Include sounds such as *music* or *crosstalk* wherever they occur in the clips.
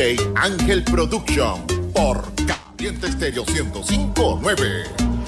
DJ Ángel Production por Caliente Estéreo 1059.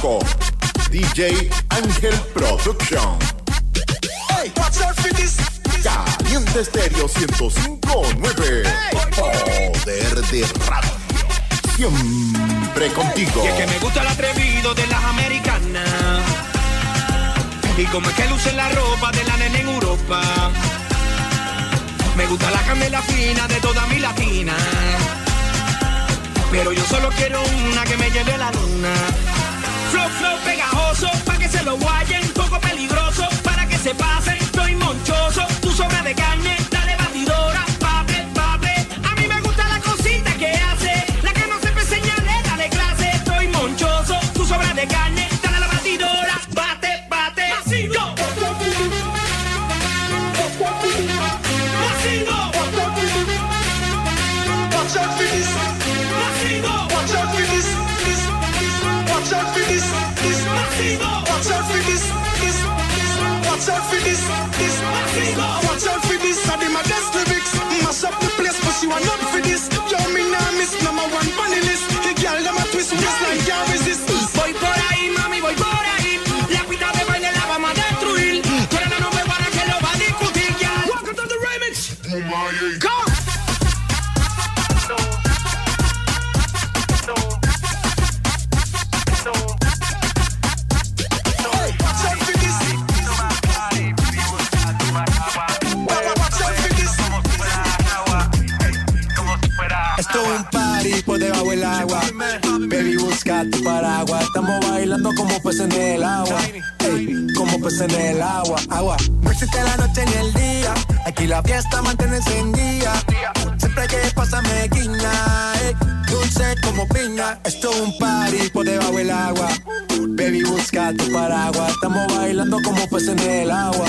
Con DJ Ángel Production. Hey, Caliente Estéreo 1059. Poder de radio. Siempre contigo. Y es que me gusta el atrevido de las americanas. Y como es que luce la ropa de la nena en Europa. Me gusta la candela fina de toda mi latina. Pero yo solo quiero una que me lleve a la luna. Flow, flow pegajoso, pa' que se lo guayen. Poco peligroso, para que se pasen. Estoy monchoso, tu sobra de carne Watch out for this, this. Watch out for this. I did my best lyrics. Mash up the place, but she wanna. Paraguas. Estamos bailando como peces en el agua. como peces en el agua, agua. No existe la noche ni el día. Aquí la fiesta mantiene encendida. Siempre que pasa me guiña. dulce como piña. Esto es un party por debajo del agua. Baby, busca tu paraguas. Estamos bailando como peces en el agua.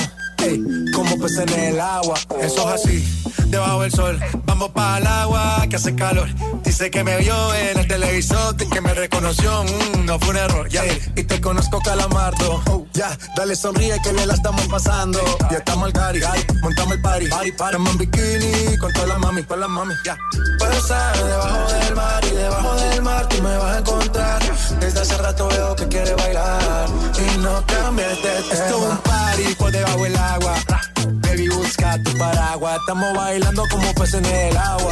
como peces en el agua. Eso es así debajo del sol. Vamos para el agua que hace calor. Dice que me vio en el televisor y que me reconoció. Mm, no fue un error, ya. Y te conozco, calamardo. Oh, ya, dale sonríe que le la estamos pasando. Ya estamos al cari, montamos el party. Party, party. Estamos en bikini con todas las mami, con las mami, ya. Puedo estar debajo del mar y debajo del mar tú me vas a encontrar. Desde hace rato veo que quiere bailar y no cambies de tema. Esto es un party por debajo del agua. Baby, busca tu paraguas. Estamos bailando como peces en el agua.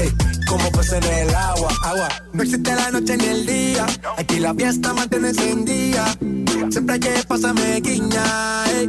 Ey, como peces en el agua, agua. No existe la noche ni el día. Aquí la fiesta mantiene encendida. Siempre que pasa me guiña. Ey,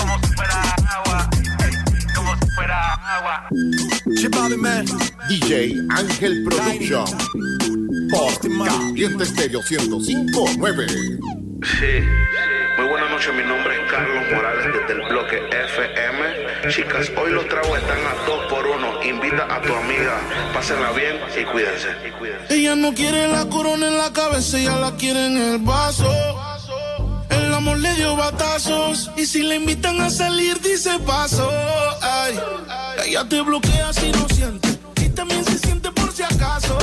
si fuera agua. Man. DJ Ángel Production. Por Caliente Estéreo 1059. Sí. Muy buenas noches, mi nombre es Carlos Morales desde el bloque FM. Chicas, hoy los tragos están a dos por uno. Invita a tu amiga, pásenla bien y cuídense. Ella no quiere la corona en la cabeza, ella la quiere en el vaso. El amor le dio batazos y si le invitan a salir dice paso. Ay. Ella te bloquea si no siente. Y también se siente por si acaso.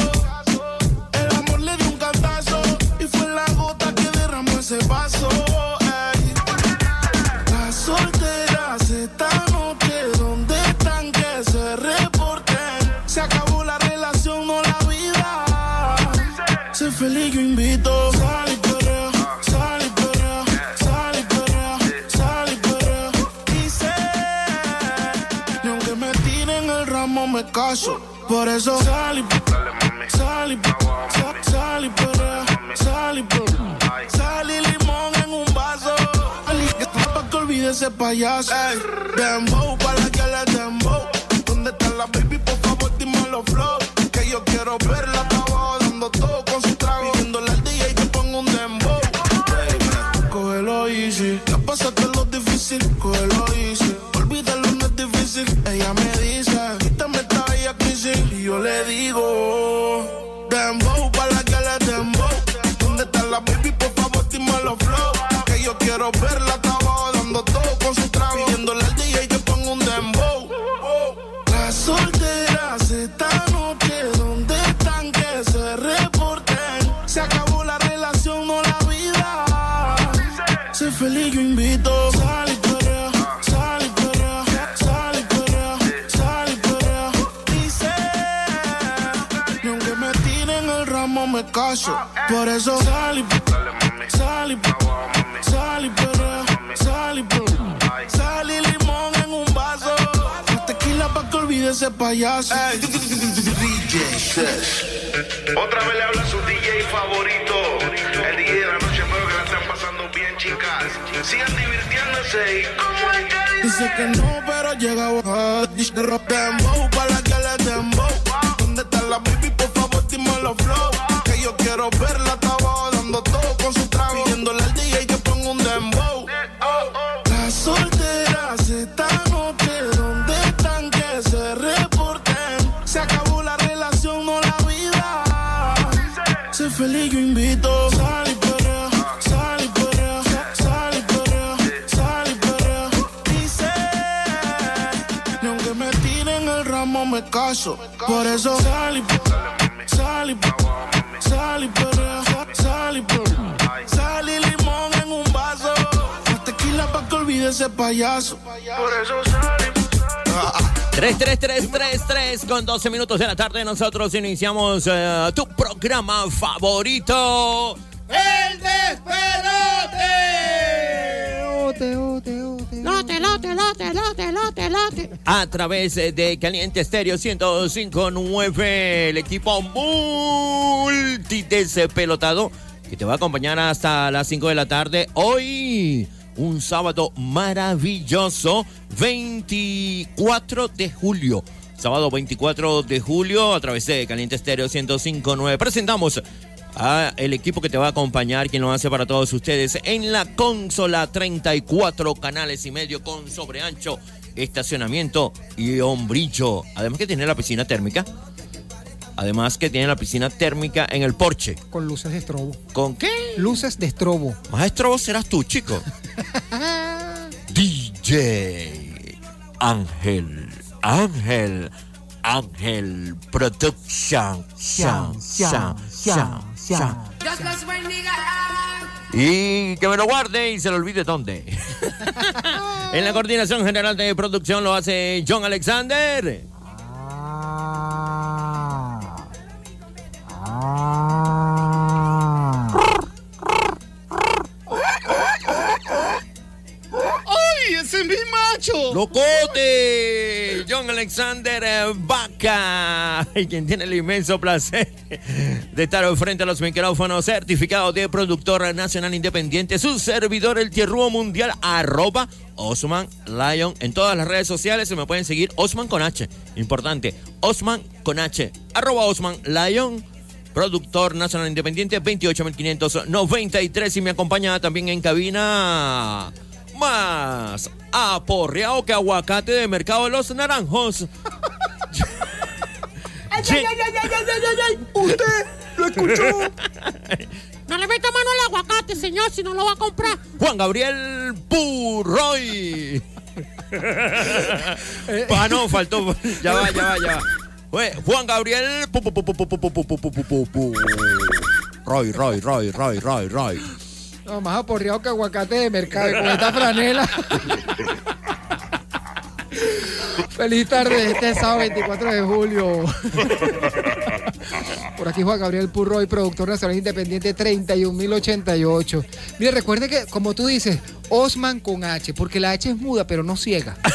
El amor le dio un cantazo. Y fue la gota que derramó ese vaso. Las solteras esta noche, ¿dónde están que se reporten? Se acabó la relación, no la vida. Sé feliz, Por eso sal y sal sal y sal y limón en un vaso. Para que olvide ese payaso. Ey, dembow para que le dembow. ¿Dónde está la baby? Por favor, dime los flow. Que yo quiero verla abajo dando todo con su trago. Pidiéndole al DJ que ponga un dembow. Baby, cógelo easy. Ya pasaste lo difícil, cógelo easy. Olvídalo, no es difícil. Ella me yo le digo, Dembow, para la que le dembow. ¿Dónde está la baby? Por favor, dime los flow. Que yo quiero verla, estaba dando todo con su trago. Pidiéndole al DJ que ponga un dembow. Las solteras Por eso sal y sal y sal y sal y sal y limón en un vaso. Tequila pa' que olvide ese payaso. DJ Otra vez le habla su DJ favorito. El DJ de la noche, espero que la estén pasando bien, chicas. Sigan divirtiéndose y como el que dice que no, pero llega a Dembow para la que le dembow. ¿Dónde está la baby? Por favor, dime los flow quiero verla, estaba dando todo con su trago. Pidiéndole al DJ que ponga un dembow. Las solteras esta noche, ¿dónde están que se reporten? Se acabó la relación, no la vida. Sé feliz, yo invito. Sal y perrea, sal y perrea, sal y perrea, sal perrea. Dice, y aunque me tiren el ramo me caso. Por eso sal y sal y Sal y perrea, sal y Sal y limón en un vaso. ese payaso. Por eso salimos. 33333 con 12 minutos de la tarde nosotros iniciamos eh, tu programa favorito. ¡El despelote! Lote, A través de Caliente Estéreo 1059, el equipo multidespelotado que te va a acompañar hasta las 5 de la tarde. Hoy, un sábado maravilloso, 24 de julio. Sábado 24 de julio, a través de Caliente Estéreo 1059. Presentamos a el equipo que te va a acompañar, quien lo hace para todos ustedes en la consola 34 canales y medio con sobreancho, estacionamiento y hombrillo. Además que tiene la piscina térmica. Además que tiene la piscina térmica en el porche. Con luces de estrobo. ¿Con qué? Luces de estrobo. Maestro, vos serás tú, chico. *laughs* DJ Ángel, Ángel, Ángel Production. Y que me lo guarde y se lo olvide dónde. *laughs* en la coordinación general de producción lo hace John Alexander. ¡Ay, ese mi macho! ¡Locote! John Alexander eh, Vaca, y quien tiene el inmenso placer de estar frente a los micrófonos, certificado de productor nacional independiente, su servidor, el tierrúo mundial, arroba Osman Lion. En todas las redes sociales se me pueden seguir Osman con H, importante, Osman con H, arroba Osman Lion. Productor nacional independiente 28593 y me acompaña también en cabina más aporreado que aguacate de mercado de los naranjos. ay, ay, ay, ¡Usted lo escuchó! No le meta mano al aguacate, señor, si no lo va a comprar. Juan Gabriel Burroy. ah, no, faltó. Ya va, ya va, ya va. Juan Gabriel. Roy, Roy, Roy, Roy, Roy, Roy. No, más aporreado que aguacate de mercado con esta franela. *laughs* Feliz tarde, este sábado 24 de julio. Por aquí Juan Gabriel Purroy, productor nacional independiente 31088. Mire, recuerde que, como tú dices, Osman con H, porque la H es muda, pero no ciega. *laughs*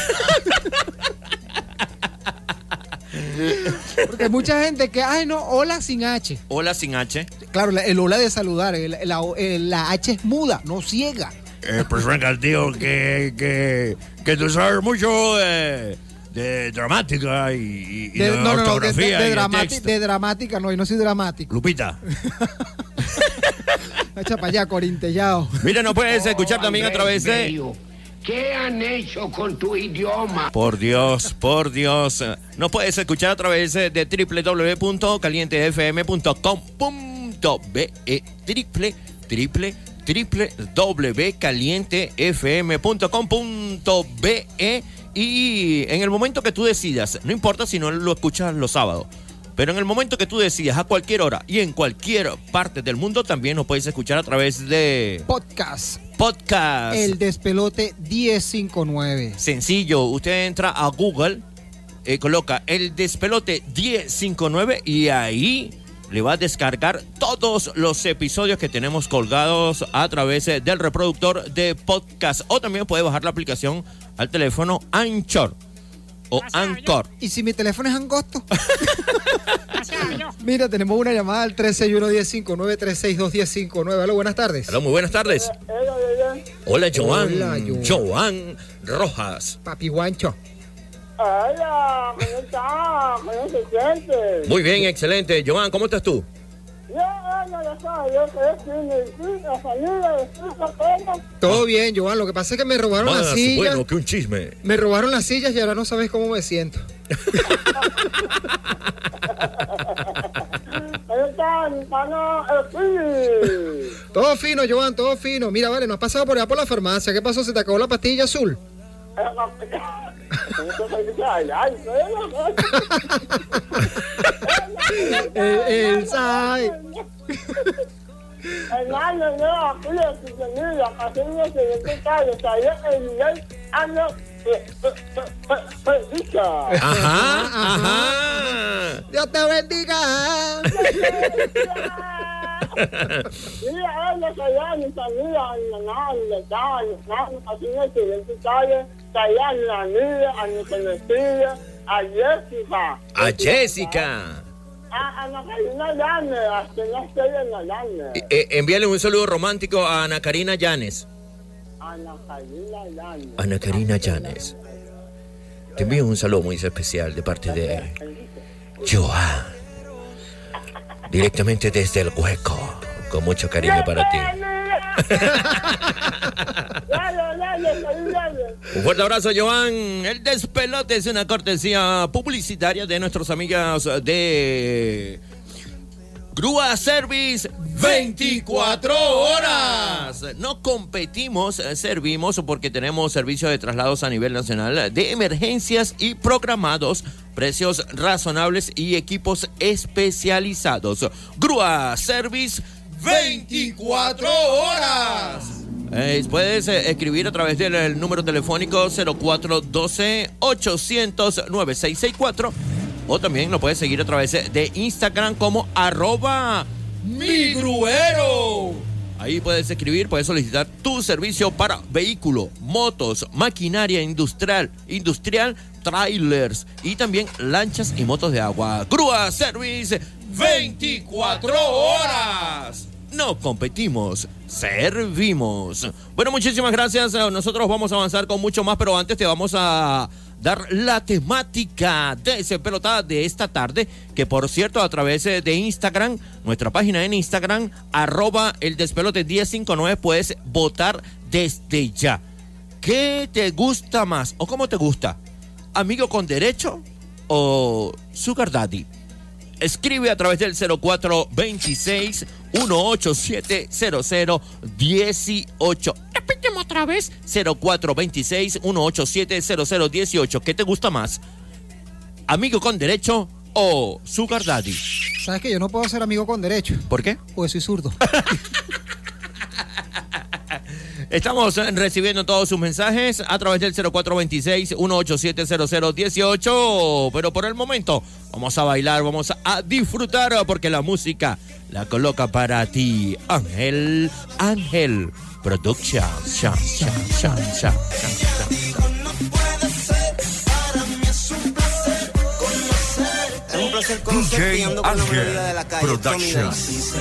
*laughs* Porque hay mucha gente que, ay, no, hola sin H. Hola sin H. Claro, la- el hola de saludar, el- la, el- la H es muda, no ciega. Eh, pues venga, tío, que, que, que tú sabes mucho de, de dramática y, y- De- de, no, no, no, de, ortografía de- y de dramática, no, y no soy dramático. Lupita. *laughs* Echa para allá, corintellado. Mira, nos puedes escuchar también a través de... ¿Qué han hecho con tu idioma? Por Dios, por Dios. Eh, Nos puedes escuchar a través eh, de www.calientefm.com.be triple, triple, triple www.calientefm.com.be y en el momento que tú decidas, no importa si no lo escuchas los sábados, pero en el momento que tú decidas a cualquier hora y en cualquier parte del mundo también nos puedes escuchar a través de Podcast, podcast. el despelote 1059. Sencillo, usted entra a Google, eh, coloca el despelote 1059 y ahí le va a descargar todos los episodios que tenemos colgados a través eh, del reproductor de podcast. O también puede bajar la aplicación al teléfono Anchor o Anchor. ¿Y si mi teléfono es angosto? *laughs* Mira, tenemos una llamada al 361-1059, 362-1059. Hola, buenas tardes. Hola, muy buenas tardes. Hola, Joan. Hola, Joan. Joan Rojas. Papi Guancho. Hola, ¿cómo está? ¿Cómo se siente? Muy bien, excelente. Joan, ¿cómo estás tú? Todo bien, Joan. Lo que pasa es que me robaron Más las sillas. bueno que un chisme. Me robaron las sillas y ahora no sabes cómo me siento. *laughs* Todo fino, Joan, todo fino. Mira, vale, no has pasado por allá por la farmacia. ¿Qué pasó? ¿Se te acabó la pastilla azul? el, el sai. Hermano, no, aquí lo que se mira, haciendo que le toca, salió el nivel, hablo, bendiga. Ajá, ajá. Dios te bendiga. Mira, él le salió a mi familia, a mi mamá, a mi papá, a mi haciendo que le toca, a mi a mi conocida, a Jessica. A Jessica. A Ana Karina Llanes, a que no estoy en Llanes. Eh, envíale un saludo romántico a Ana Karina Llanes. Ana Karina Llanes. Ana Karina Llanes. Te envío un saludo muy especial de parte de Joan. Directamente desde el hueco. Con mucho cariño para ti. Un fuerte abrazo, Joan. El despelote es una cortesía publicitaria de nuestros amigos de Grúa Service 24 horas. No competimos, eh, servimos porque tenemos servicio de traslados a nivel nacional de emergencias y programados, precios razonables y equipos especializados. Grúa Service 24 horas. Eh, puedes eh, escribir a través del el número telefónico 0412-800-9664 o también lo puedes seguir a través de Instagram como arroba migruero. Ahí puedes escribir, puedes solicitar tu servicio para vehículo, motos, maquinaria industrial, industrial, trailers y también lanchas y motos de agua. Grúa Service 24 horas. No competimos, servimos. Bueno, muchísimas gracias. Nosotros vamos a avanzar con mucho más, pero antes te vamos a dar la temática de ese pelota de esta tarde, que por cierto a través de Instagram, nuestra página en Instagram, arroba el despelote 1059, puedes votar desde ya. ¿Qué te gusta más o cómo te gusta? ¿Amigo con derecho o Sugar Daddy? Escribe a través del 0426 187 0018. Repíteme otra vez. 0426 187 0018. ¿Qué te gusta más? ¿Amigo con derecho o Sugar Daddy? ¿Sabes que yo no puedo ser amigo con derecho? ¿Por qué? Porque soy zurdo. *laughs* Estamos eh, recibiendo todos sus mensajes a través del 0426-187-0018. Pero por el momento vamos a bailar, vamos a disfrutar porque la música la coloca para ti Ángel, Ángel Production. Sha. Es un placer conocer guiando con la melodía de la calle. Tommy Daisy.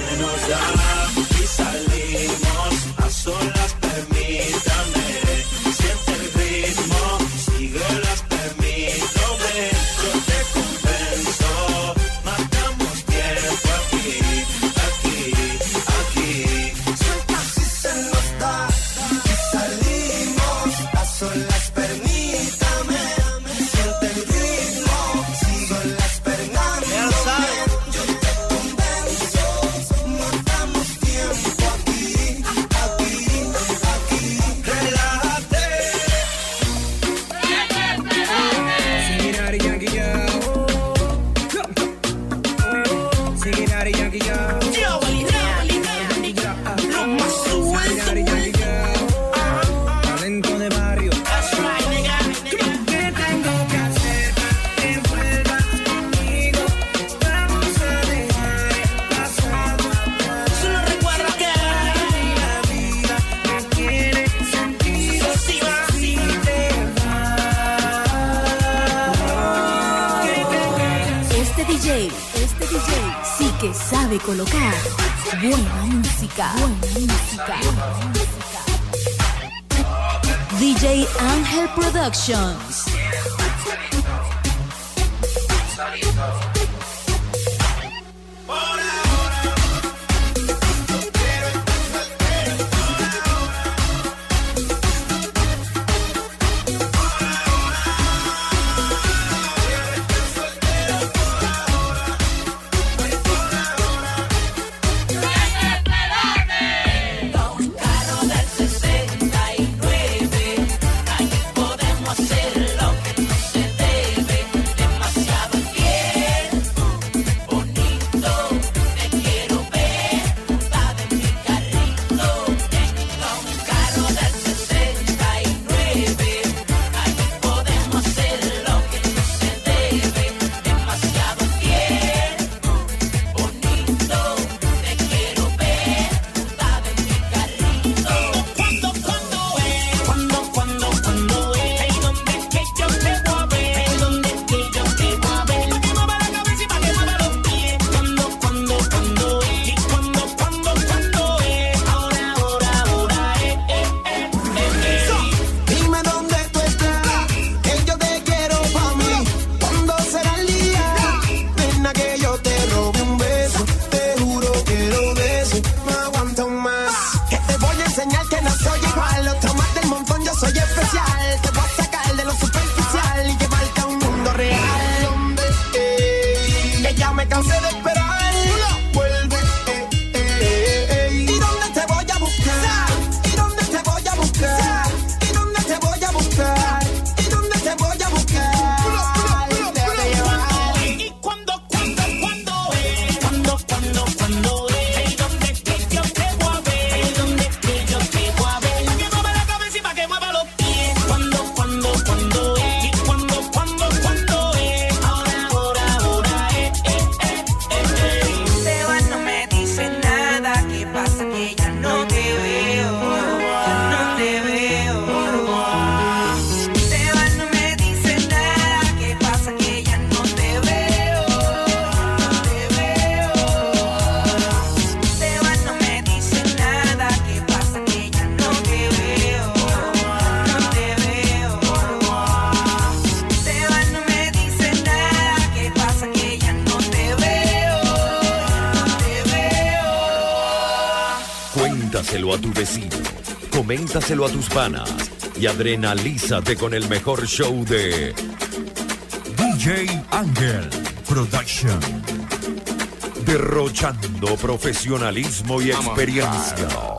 y salimos a solas, permítame. Siente colocar buena música. Buena música. DJ Ángel Productions. Cuéntaselo a tus panas y adrenalízate con el mejor show de DJ Angel Production. Derrochando profesionalismo y experiencia.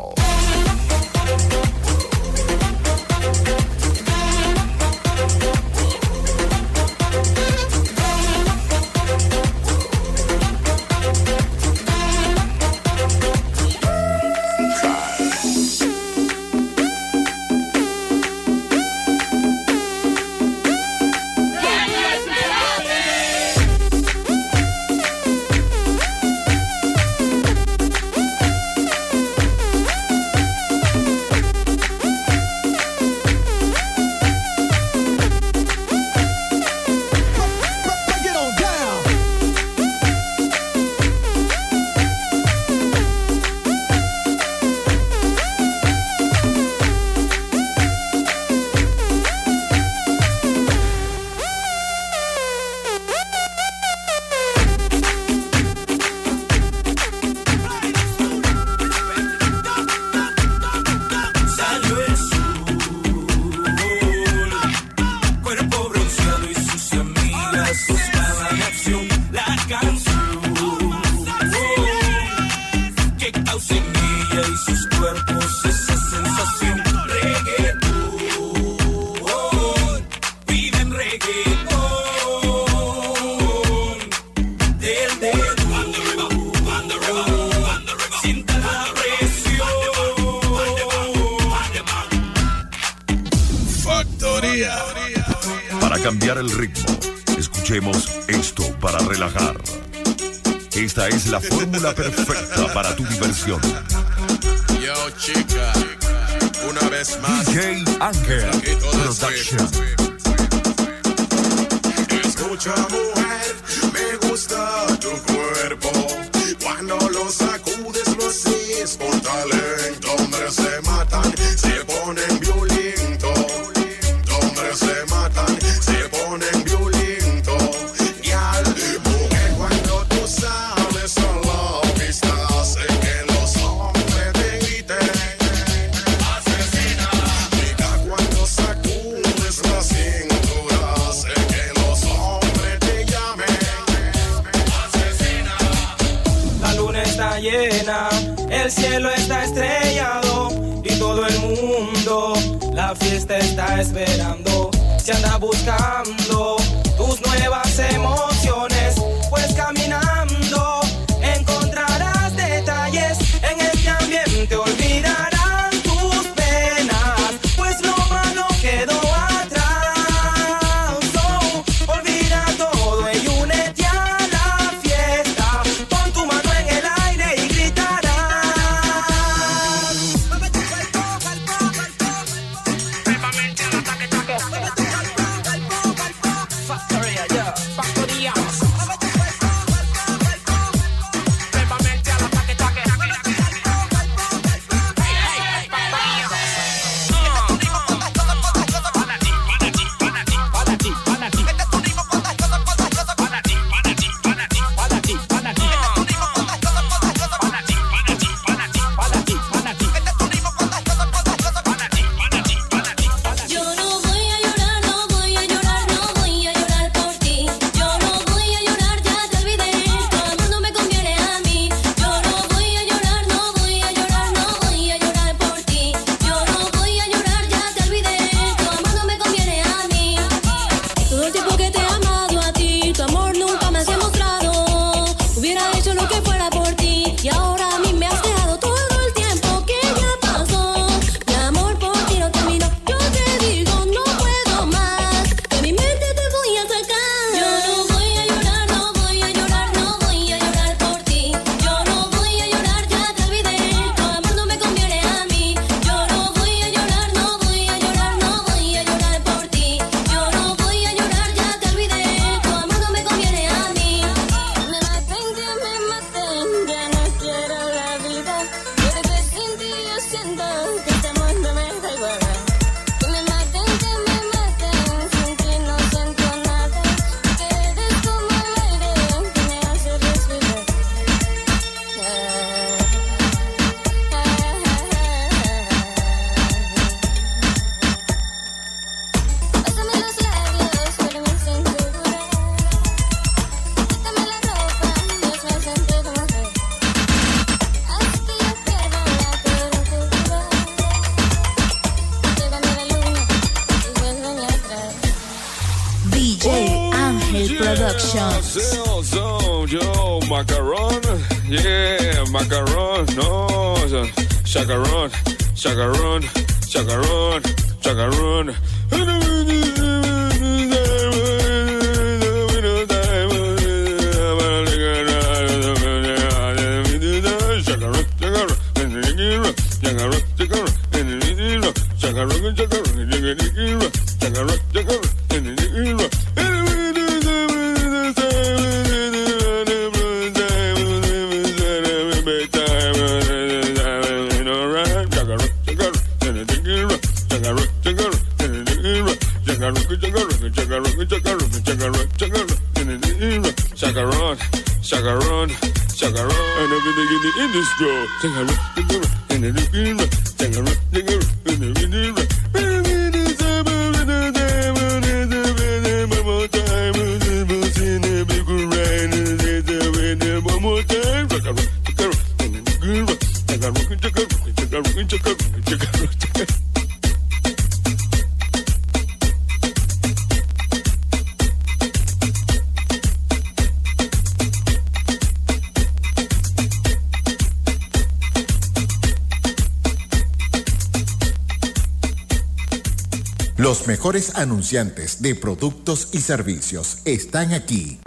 Anunciantes de productos y servicios están aquí.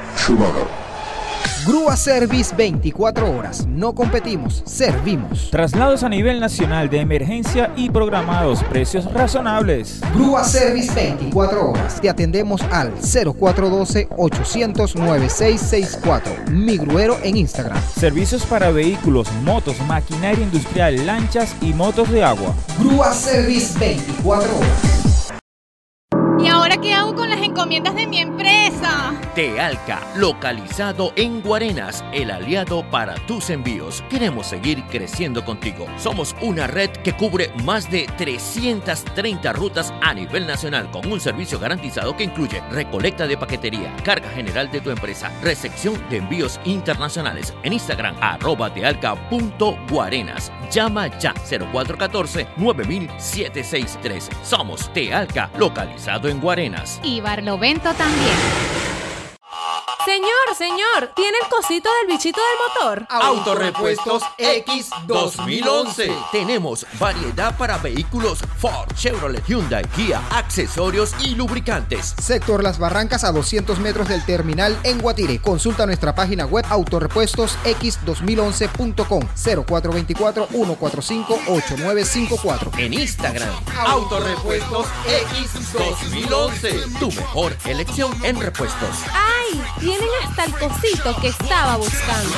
Grúa Service 24 horas. No competimos, servimos. Traslados a nivel nacional de emergencia y programados, precios razonables. Grúa Service 24 horas. Te atendemos al 0412-800-9664. Mi gruero en Instagram. Servicios para vehículos, motos, maquinaria industrial, lanchas y motos de agua. Grúa Service 24 horas. ¿Y ahora qué hago con las encomiendas de mi empresa? Tealca, localizado en Guarenas, el aliado para tus envíos. Queremos seguir creciendo contigo. Somos una red que cubre más de 330 rutas a nivel nacional con un servicio garantizado que incluye recolecta de paquetería, carga general de tu empresa, recepción de envíos internacionales. En Instagram, arroba tealca.guarenas. Llama ya 0414-9763. Somos Tealca, localizado en Guarenas. Y Barlovento también. Señor, señor, ¿tiene el cosito del bichito del motor? Autorepuestos X 2011. Tenemos variedad para vehículos Ford, Chevrolet, Hyundai, Kia, accesorios y lubricantes. Sector Las Barrancas a 200 metros del terminal en Guatire. Consulta nuestra página web autorepuestosx2011.com 0424-145-8954. En Instagram, Autorepuestos X 2011. Tu mejor elección en repuestos. ¡Ay! Tienen hasta el cosito que estaba buscando.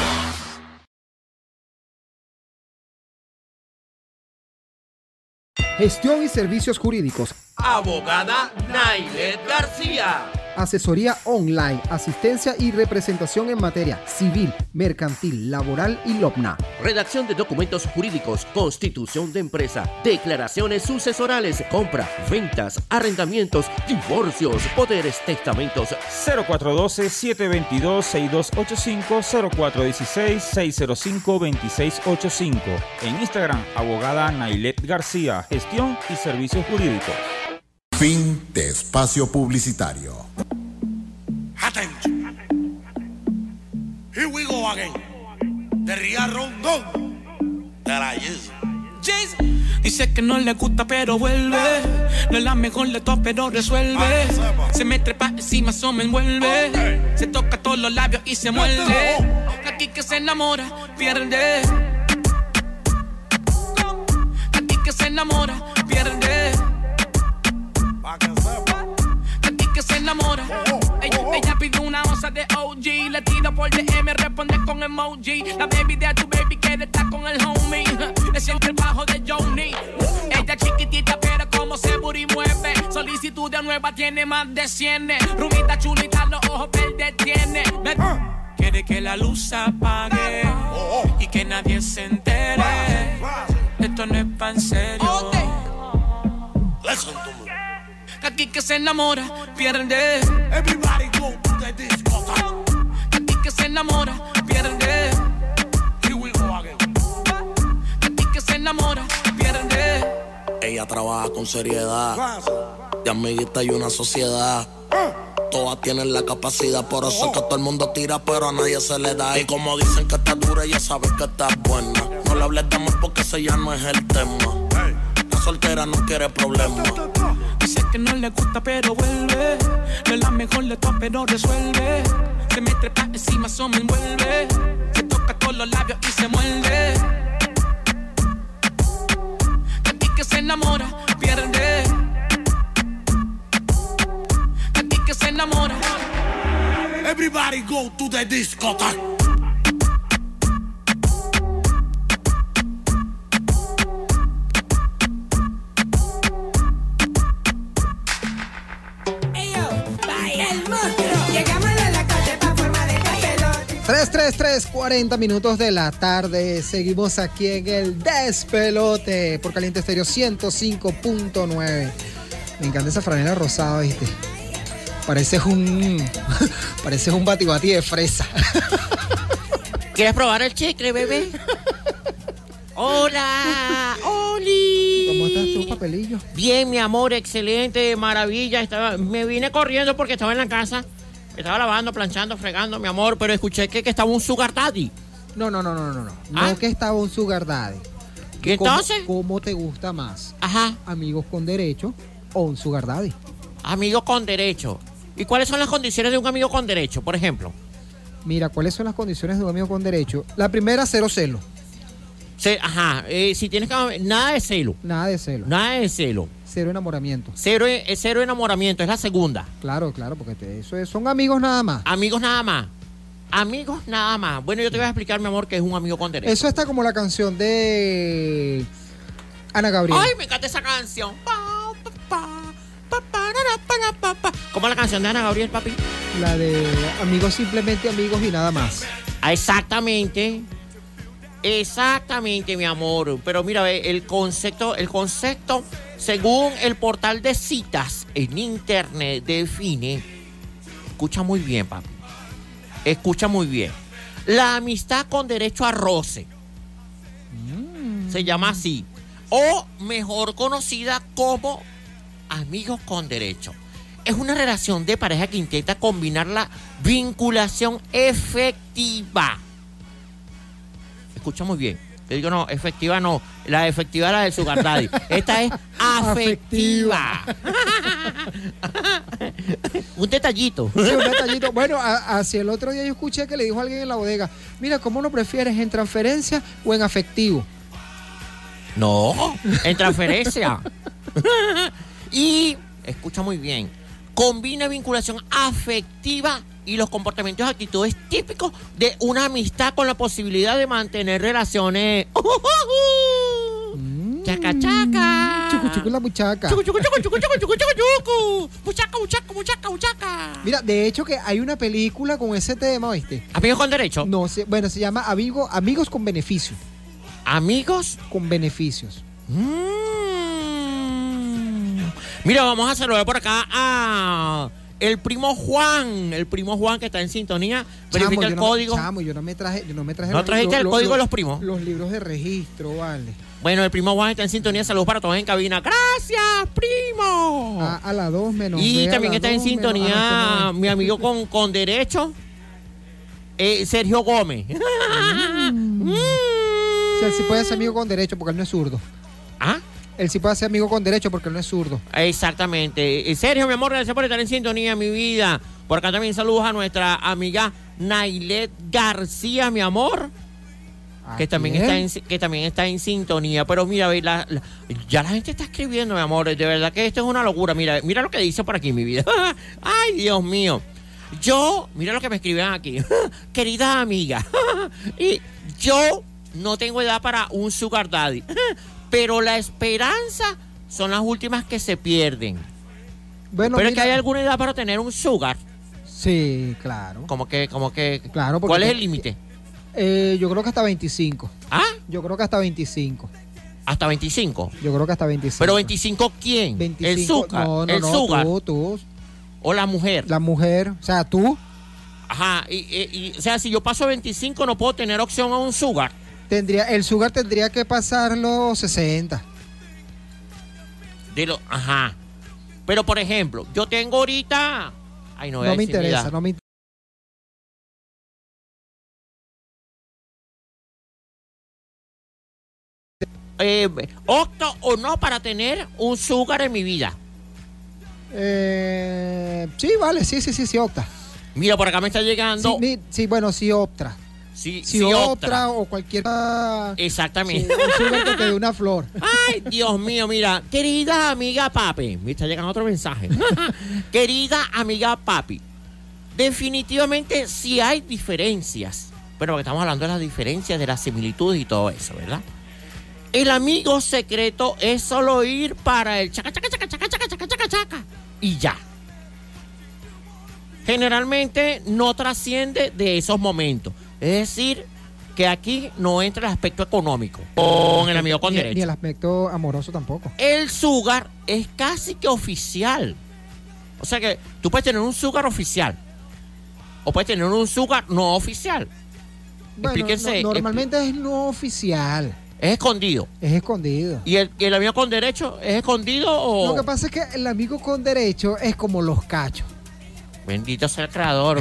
Gestión y servicios jurídicos. Abogada Nailet García. Asesoría online, asistencia y representación en materia civil, mercantil, laboral y LOPNA. Redacción de documentos jurídicos, constitución de empresa, declaraciones sucesorales, compra, ventas, arrendamientos, divorcios, poderes, testamentos. 0412-722-6285, 0416-605-2685. En Instagram, abogada Nailet García, gestión y servicios jurídicos. Fin de espacio publicitario. Attention. Here we go again. De Ria Rondón. De la dice que no le gusta pero vuelve. No es la mejor de todas pero resuelve. Se me trepa encima, eso me envuelve. Se toca todos los labios y se muerde. Aquí que se enamora, pierde. Aquí que se enamora, pierde. Aquí que se enamora. Ella, ella pide una onza de OG. Le tiro por DM, responde con emoji. La baby de tu baby quiere estar con el homie. *laughs* Le siente el bajo de Johnny. Ella chiquitita, pero como se booty mueve. Solicitud de nueva tiene más de 100. Rubita chulita, los ojos verdes tiene. Ve- Quiere que la luz apague y que nadie se entere. Esto no es pan serio. Aquí que se enamora, pierde. Everybody go to the disco. Aquí que se enamora, pierde. Here we go again. Aquí que se enamora, pierde. Ella trabaja con seriedad. De amiguita y una sociedad. todas tienen la capacidad. Por eso es que todo el mundo tira, pero a nadie se le da. Y como dicen que está dura, ya sabes que está buena. No le hables de amor porque ese ya no es el tema. La soltera no quiere problemas. Dice que no le gusta, pero vuelve. No es la mejor de todas, pero resuelve. Se me trepa encima, eso me envuelve. Se toca todos los labios y se muerde. De ti que se enamora, pierde. De ti que se enamora. Everybody go to the discotheque. Pelote. 3, 3, 3, 40 minutos de la tarde. Seguimos aquí en el despelote por Caliente Estéreo 105.9. Me encanta esa franela rosada, ¿viste? Pareces un. *laughs* pareces un bati bati de fresa. *laughs* ¿Quieres probar el chicle, bebé? Hola, Oli. ¿Cómo estás tú, papelillo? Bien, mi amor, excelente, maravilla. Estaba, me vine corriendo porque estaba en la casa. Estaba lavando, planchando, fregando, mi amor, pero escuché que, que estaba un sugar daddy. No, no, no, no, no. No, ¿Ah? no que estaba un sugar daddy. ¿Y ¿Cómo- entonces? ¿Cómo, te gusta más? Ajá. ¿Amigos con derecho o un sugar daddy? Amigo con derecho. ¿Y cuáles son las condiciones de un amigo con derecho, por ejemplo? Mira, ¿cuáles son las condiciones de un amigo con derecho? La primera, cero celo. Se- ajá, eh, si tienes que... Nada de celo. Nada de celo. Nada de celo. Cero enamoramiento. Cero, eh, cero enamoramiento, es la segunda. Claro, claro, porque te- eso es- son amigos nada más. Amigos nada más. Amigos nada más. Bueno, yo te voy a explicar, mi amor, que es un amigo con derecho. Eso está como la canción de Ana Gabriel. Ay, me encanta esa canción. Pa, pa, pa, pa, pa, ra, ra, pa, ra, pa, pa. ¿Cómo es la canción de Ana Gabriel, papi? La de amigos simplemente amigos y nada más. Ah, Exactamente. Exactamente, mi amor. Pero mira, el concepto, el concepto, según el portal de citas en internet, define. Escucha muy bien, papi. Escucha muy bien. La amistad con derecho a roce. Se llama así. O mejor conocida como amigos con derecho. Es una relación de pareja que intenta combinar la vinculación efectiva. Escucha muy bien. Te digo, no, efectiva no. La efectiva la del Sugar Daddy. *laughs* Esta es afectiva. *laughs* Un detallito. Sí, un detallito. Bueno, a- hacia el otro día yo escuché que le dijo alguien en la bodega, mira, ¿cómo lo prefieres, en transferencia o en afectivo? No, en transferencia. *laughs* y, escucha muy bien, combina vinculación afectiva y los comportamientos y actitudes típicos de una amistad con la posibilidad de mantener relaciones. *laughs* Chaca, chaca. Chucu, chucu, la muchaca. Chucu, chucu, chucu, chucu, chucu, chucu, chucu. Muchaca, muchaca, muchaca, muchaca. Mira, de hecho que hay una película con ese tema, ¿viste? ¿Amigos con derecho? No, se- bueno, se llama Amigo, Amigos con Beneficio. ¿Amigos? Con beneficios. Mira, vamos a saludar por acá a el primo Juan, el primo Juan que está en sintonía. Verifica el no- código. chamo, yo no me traje, yo no me traje ¿No trajiste el código de los primos? Los libros de registro, vale. Bueno, el primo Juan está en sintonía. Saludos para todos en cabina. Gracias, primo. A, a la 2 menos y B, también está en dos menos- sintonía este mi amigo con, con derecho, eh, Sergio Gómez. O sea, él sí puede ser amigo con derecho porque él no es zurdo. ¿Ah? Él sí puede ser amigo con derecho porque él no es zurdo. Exactamente. Eh, Sergio, mi amor, gracias por estar en sintonía, mi vida. Por acá también saludos a nuestra amiga Nailet García, mi amor. Que también, está en, que también está en sintonía. Pero mira, la- la- ya la gente está escribiendo, mi amor. De verdad que esto es una locura. Mira, mira lo que dice por aquí, mi vida. *laughs* Ay, Dios mío. Yo, mira lo que me escriben aquí. *laughs* Querida amiga. *laughs* y yo no tengo edad para un sugar daddy. Pero la esperanza son las últimas que se pierden. Bueno, pero es que hay alguna edad para tener un sugar. Sí, claro. Como que, como que. Claro, ¿Cuál es el límite? Eh, yo creo que hasta 25. ¿Ah? Yo creo que hasta 25. Hasta 25. Yo creo que hasta 25. Pero 25 quién? 25. El sugar. No, no, el no, sugar. tú, tú. O la mujer. La mujer, o sea, tú Ajá. Y, y- y, o sea, si yo paso 25 no puedo tener opción a un sugar. Tendría, el sugar tendría que pasar los 60. De lo, ajá. Pero por ejemplo, yo tengo ahorita Ay, no, No me interesa, no me interesa. Eh, ¿Opto o no para tener un sugar en mi vida? Eh, sí, vale, sí, sí, sí, sí, opta. Mira, por acá me está llegando. Sí, mi- sí, bueno, sí, optra. Si, otra, o cualquier. Exactamente. Si, un que una flor. Ay, Dios mío, mira. Querida amiga papi. Me está llegando otro mensaje. *laughs* Querida amiga papi. Definitivamente sí hay diferencias. Bueno, porque estamos hablando de las diferencias, de las similitudes y todo eso, ¿verdad? El amigo secreto es solo ir para el chaca, chaca, chaca, chaca, chaca, chaca, chaca, chaca. Y ya. Generalmente no trasciende de esos momentos. Es decir, que aquí no entra el aspecto económico con el amigo con ni, derecho. ni el aspecto amoroso tampoco. El sugar es casi que oficial. O sea que tú puedes tener un sugar oficial. O puedes tener un sugar no oficial. Bueno, no- normalmente es no oficial. Es escondido. Es escondido. ¿Y el, y el amigo con derecho es escondido o...? Lo que pasa es que el amigo con derecho es como los cachos. Bendito sea el creador.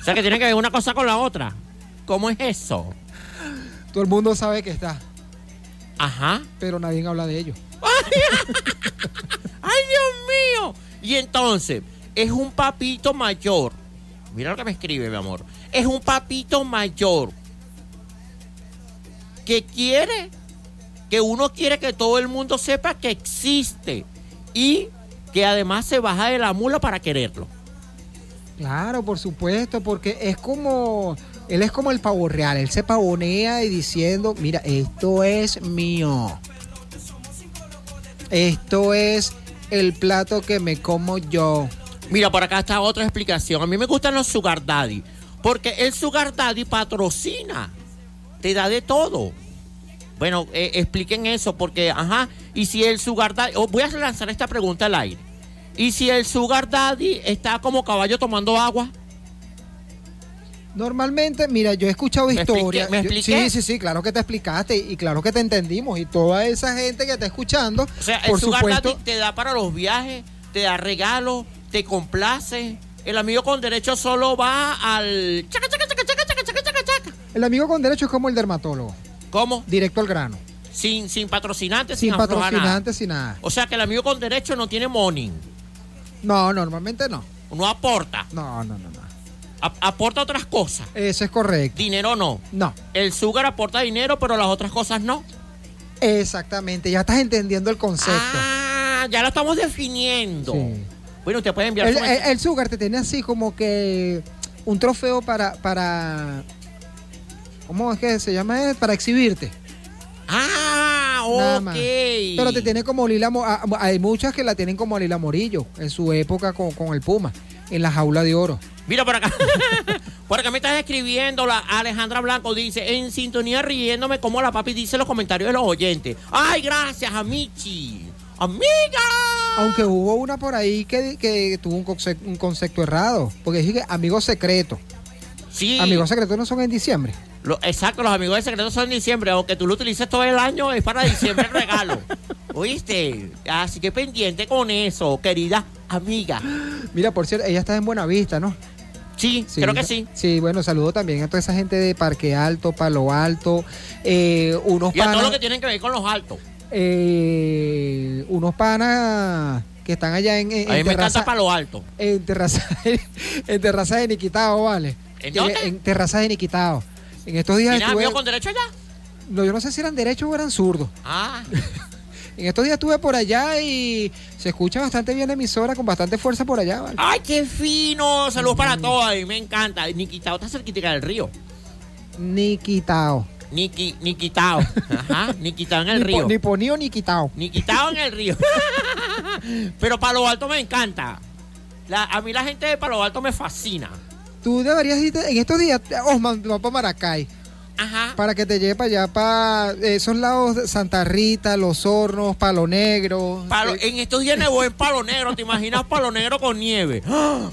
o sea que tiene que ver una cosa con la otra. ¿Cómo es eso? Todo el mundo sabe que está, Ajá. pero nadie habla de ello. ¡Ay, Dios mío! Y entonces, es un papito mayor. Mira lo que me escribe, mi amor. Es un papito mayor que quiere, que uno quiere que todo el mundo sepa que existe y que además se baja de la mula para quererlo. Claro, por supuesto, porque es como, él es como el pavo real, él se pavonea y diciendo, mira, esto es mío. Esto es el plato que me como yo. Mira, por acá está otra explicación. A mí me gustan los sugar daddy, porque el sugar daddy patrocina, te da de todo. Bueno, eh, expliquen eso, porque, ajá, y si el sugar daddy, oh, voy a lanzar esta pregunta al aire. ¿Y si el sugar daddy está como caballo tomando agua? Normalmente, mira, yo he escuchado ¿Me expliqué? historias. ¿Me yo- expliqué? sí, sí, sí, claro que te explicaste y claro que te entendimos. Y toda esa gente que está escuchando, O sea, por el sugar supuesto, te da para los viajes, te da regalos, te complace. El amigo con derecho solo va al... chaca, chaca, chaca, chaca, chaca, chaca, chaca, chaca. el amigo con derecho es como el dermatólogo. ¿Cómo? Directo al grano. Sin, sin patrocinante, sin, Sin nada. patrocinantes, sin nada. O sea que el amigo con derecho no tiene money. No, normalmente no. No aporta. No, no, no, aporta otras cosas. Eso es correcto. Dinero no. No. El sugar aporta dinero, pero las otras cosas no. Exactamente, ya estás entendiendo el concepto. Ah, ya lo estamos definiendo. Sí. Bueno, usted puede enviar El, su el- sugar te tiene así como que un trofeo para, para ¿cómo es que se llama? Para exhibirte. Ah, ok. Pero te tiene como Lila, ah, hay muchas que la tienen como Lila Morillo en su época con, con el Puma, en la jaula de oro. Mira por acá. *laughs* por acá me estás escribiendo. La Alejandra Blanco dice: En sintonía riéndome como la papi dice en los comentarios de los oyentes. Ay, gracias, Amichi. Amiga. Aunque hubo una por ahí que, que tuvo un concepto, un concepto errado, porque dije amigos secretos. Sí. Amigos secretos no son en diciembre. Lo- exacto, los amigos de secreto son en diciembre. Aunque tú lo utilices todo el año, es para diciembre el regalo. *laughs* ¿Oíste? Así que pendiente con eso, querida amiga. Mira, por cierto, ella está en Buenavista, ¿no? Sí, creo que sí. Sí, bueno, saludo también a toda esa gente de Parque Alto, Palo Alto, eh, unos Y a todo panas, lo que tienen que ver con los altos. eh, unos panas que están allá en, en, A mí en me terraza, encanta Palo Alto. en terraza, *laughs* en terraza de Niquitao, ¿vale? ¿En dónde? En, terraza de Niquitao. En estos días ¿Tienes estuve, amigos con derecho allá? no, yo no sé si eran derechos o eran zurdos. Ah, *laughs* En estos días estuve por allá y se escucha bastante bien la emisora con bastante fuerza por allá, ¿vale? ¡ay, qué fino! Saludos para todos. A mí me encanta. Niquitao está cerquita del río. Niquitao. Niki, Niquitao. Ajá, Niquitao en el *laughs* Ni, río. ni ponío ni quitao. Niquitao en el río. *laughs* Pero Palo Alto me encanta. La- a mí la gente de Palo Alto me fascina. Tú deberías irte en estos días, Osman, para Maracay. Ajá. Para que te lleve para allá, para esos lados de Santa Rita, Los Hornos, Palo Negro. Palo- en estos días nevó en Palo Negro. ¿Te imaginas Palo Negro con nieve?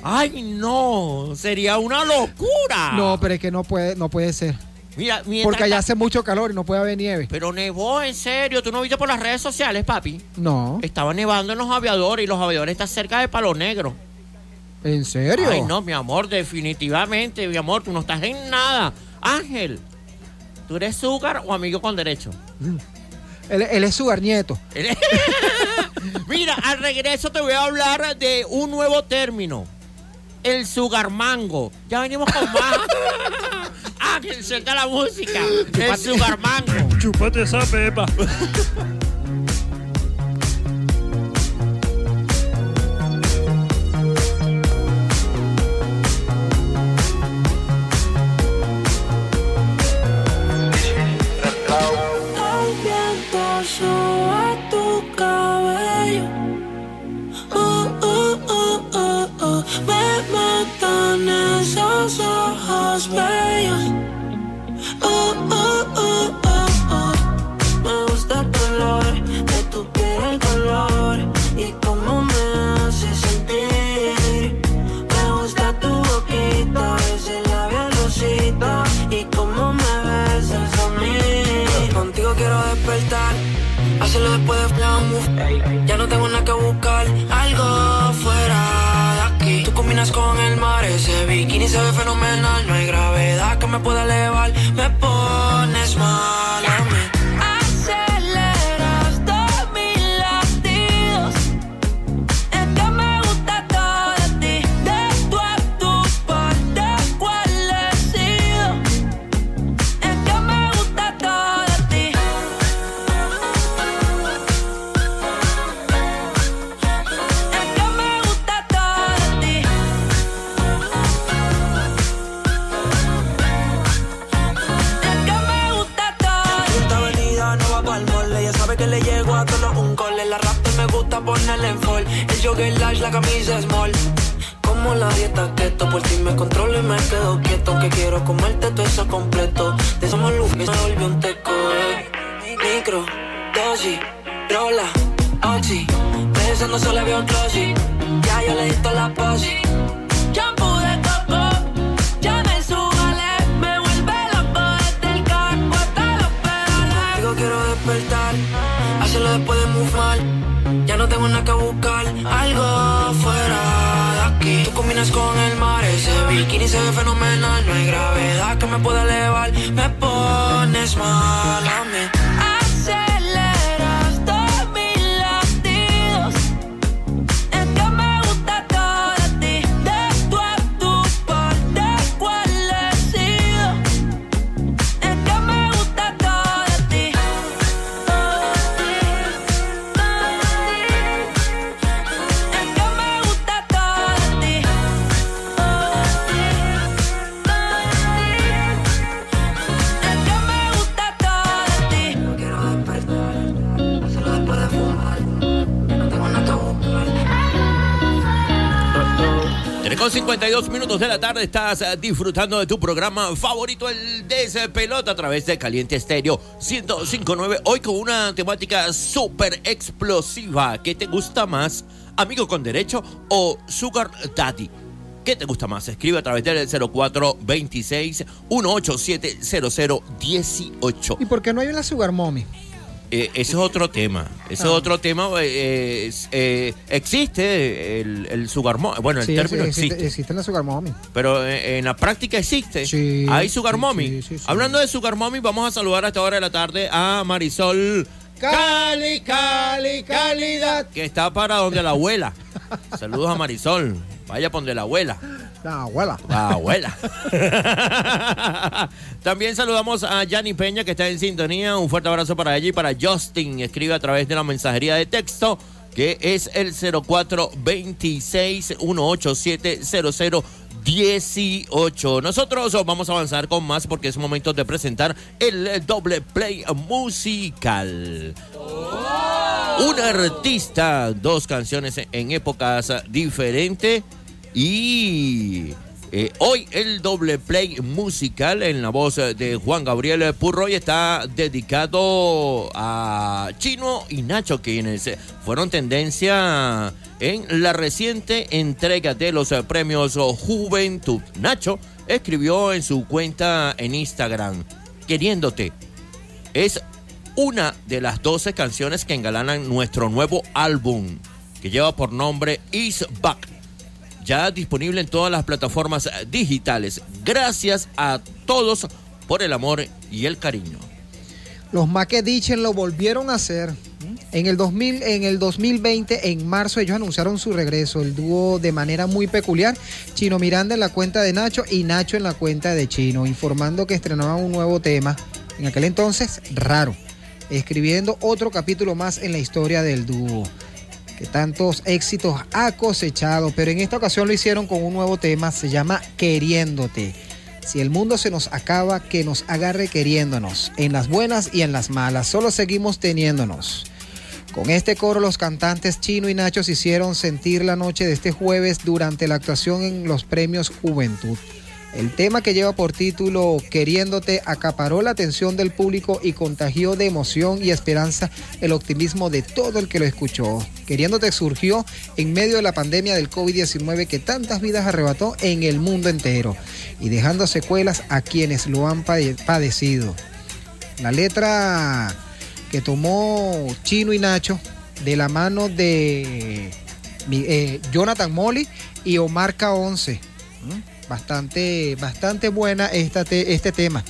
¡Ay, no! Sería una locura. No, pero es que no puede, no puede ser. Mira, Porque allá hace mucho calor y no puede haber nieve. Pero nevó, en serio. ¿Tú no viste por las redes sociales, papi? No, Estaba nevando en los aviadores y los aviadores están cerca de Palo Negro. ¿En serio? Ay, no, mi amor, definitivamente, mi amor, tú no estás en nada. Ángel, ¿tú eres Sugar o amigo con derecho? *laughs* Él, él es su nieto. *laughs* Mira, al regreso te voy a hablar de un nuevo término. El sugar mango. Ya venimos con más. *laughs* Ángel, suelta la música. El sugar mango. Chúpate esa pepa. Tarde estás eh, disfrutando de tu programa favorito, el Despelota, a través de Caliente Estéreo 1059. Hoy con una temática súper explosiva. ¿Qué te gusta más? ¿Amigo con derecho o Sugar Daddy? ¿Qué te gusta más? Escribe a través del 0426 187 0018. ¿Y por qué no hay una Sugar Mommy? Eh, ese es otro tema. Ese es Ah. otro tema. eh, eh, existe el, el sugar mommy. Bueno, el Sí, término existe, existe. existe la Sugar Mommy. Pero eh, en la práctica existe. Hay sugar mommy. Hablando de sugar mommy, vamos a saludar a esta hora de la tarde a Marisol. Cali, Cali, calidad. Que está para donde la abuela. Saludos a Marisol. Vaya por donde la abuela. La abuela. La abuela. *laughs* También saludamos a Yanni Peña que está en sintonía. Un fuerte abrazo para ella y para Justin. Escribe a través de la mensajería de texto que es el 0426-187-0018. Nosotros vamos a avanzar con más porque es momento de presentar el doble play musical. Un artista, dos canciones en épocas diferentes y eh, hoy el doble play musical en la voz de Juan Gabriel Purroy está dedicado a Chino y Nacho, quienes fueron tendencia en la reciente entrega de los premios Juventud. Nacho escribió en su cuenta en Instagram, queriéndote, es una de las 12 canciones que engalanan nuestro nuevo álbum, que lleva por nombre Is Back ya disponible en todas las plataformas digitales. Gracias a todos por el amor y el cariño. Los Maquedichen lo volvieron a hacer. En el, 2000, en el 2020, en marzo, ellos anunciaron su regreso. El dúo de manera muy peculiar. Chino Miranda en la cuenta de Nacho y Nacho en la cuenta de Chino, informando que estrenaban un nuevo tema. En aquel entonces, raro. Escribiendo otro capítulo más en la historia del dúo. Que tantos éxitos ha cosechado. Pero en esta ocasión lo hicieron con un nuevo tema. Se llama Queriéndote. Si el mundo se nos acaba, que nos agarre queriéndonos, en las buenas y en las malas, solo seguimos teniéndonos. Con este coro los cantantes Chino y Nacho se hicieron sentir la noche de este jueves durante la actuación en los premios Juventud. El tema que lleva por título Queriéndote acaparó la atención del público y contagió de emoción y esperanza el optimismo de todo el que lo escuchó. Queriéndote surgió en medio de la pandemia del COVID-19 que tantas vidas arrebató en el mundo entero y dejando secuelas a quienes lo han pade- padecido. La letra que tomó Chino y Nacho de la mano de eh, Jonathan Molly y Omar K11. ¿Mm? Bastante, bastante buena esta te- este tema.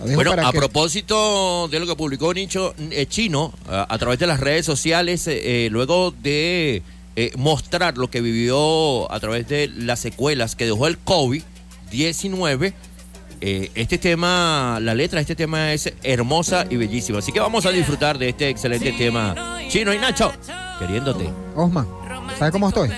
Bueno, a que- propósito de lo que publicó Nicho eh, Chino a, a través de las redes sociales, eh, eh, luego de eh, mostrar lo que vivió a través de las secuelas que dejó el COVID-19, eh, este tema, la letra de este tema es hermosa y bellísima. Así que vamos a disfrutar de este excelente tema. Chino y Nacho, queriéndote. Osman, ¿sabes cómo estoy?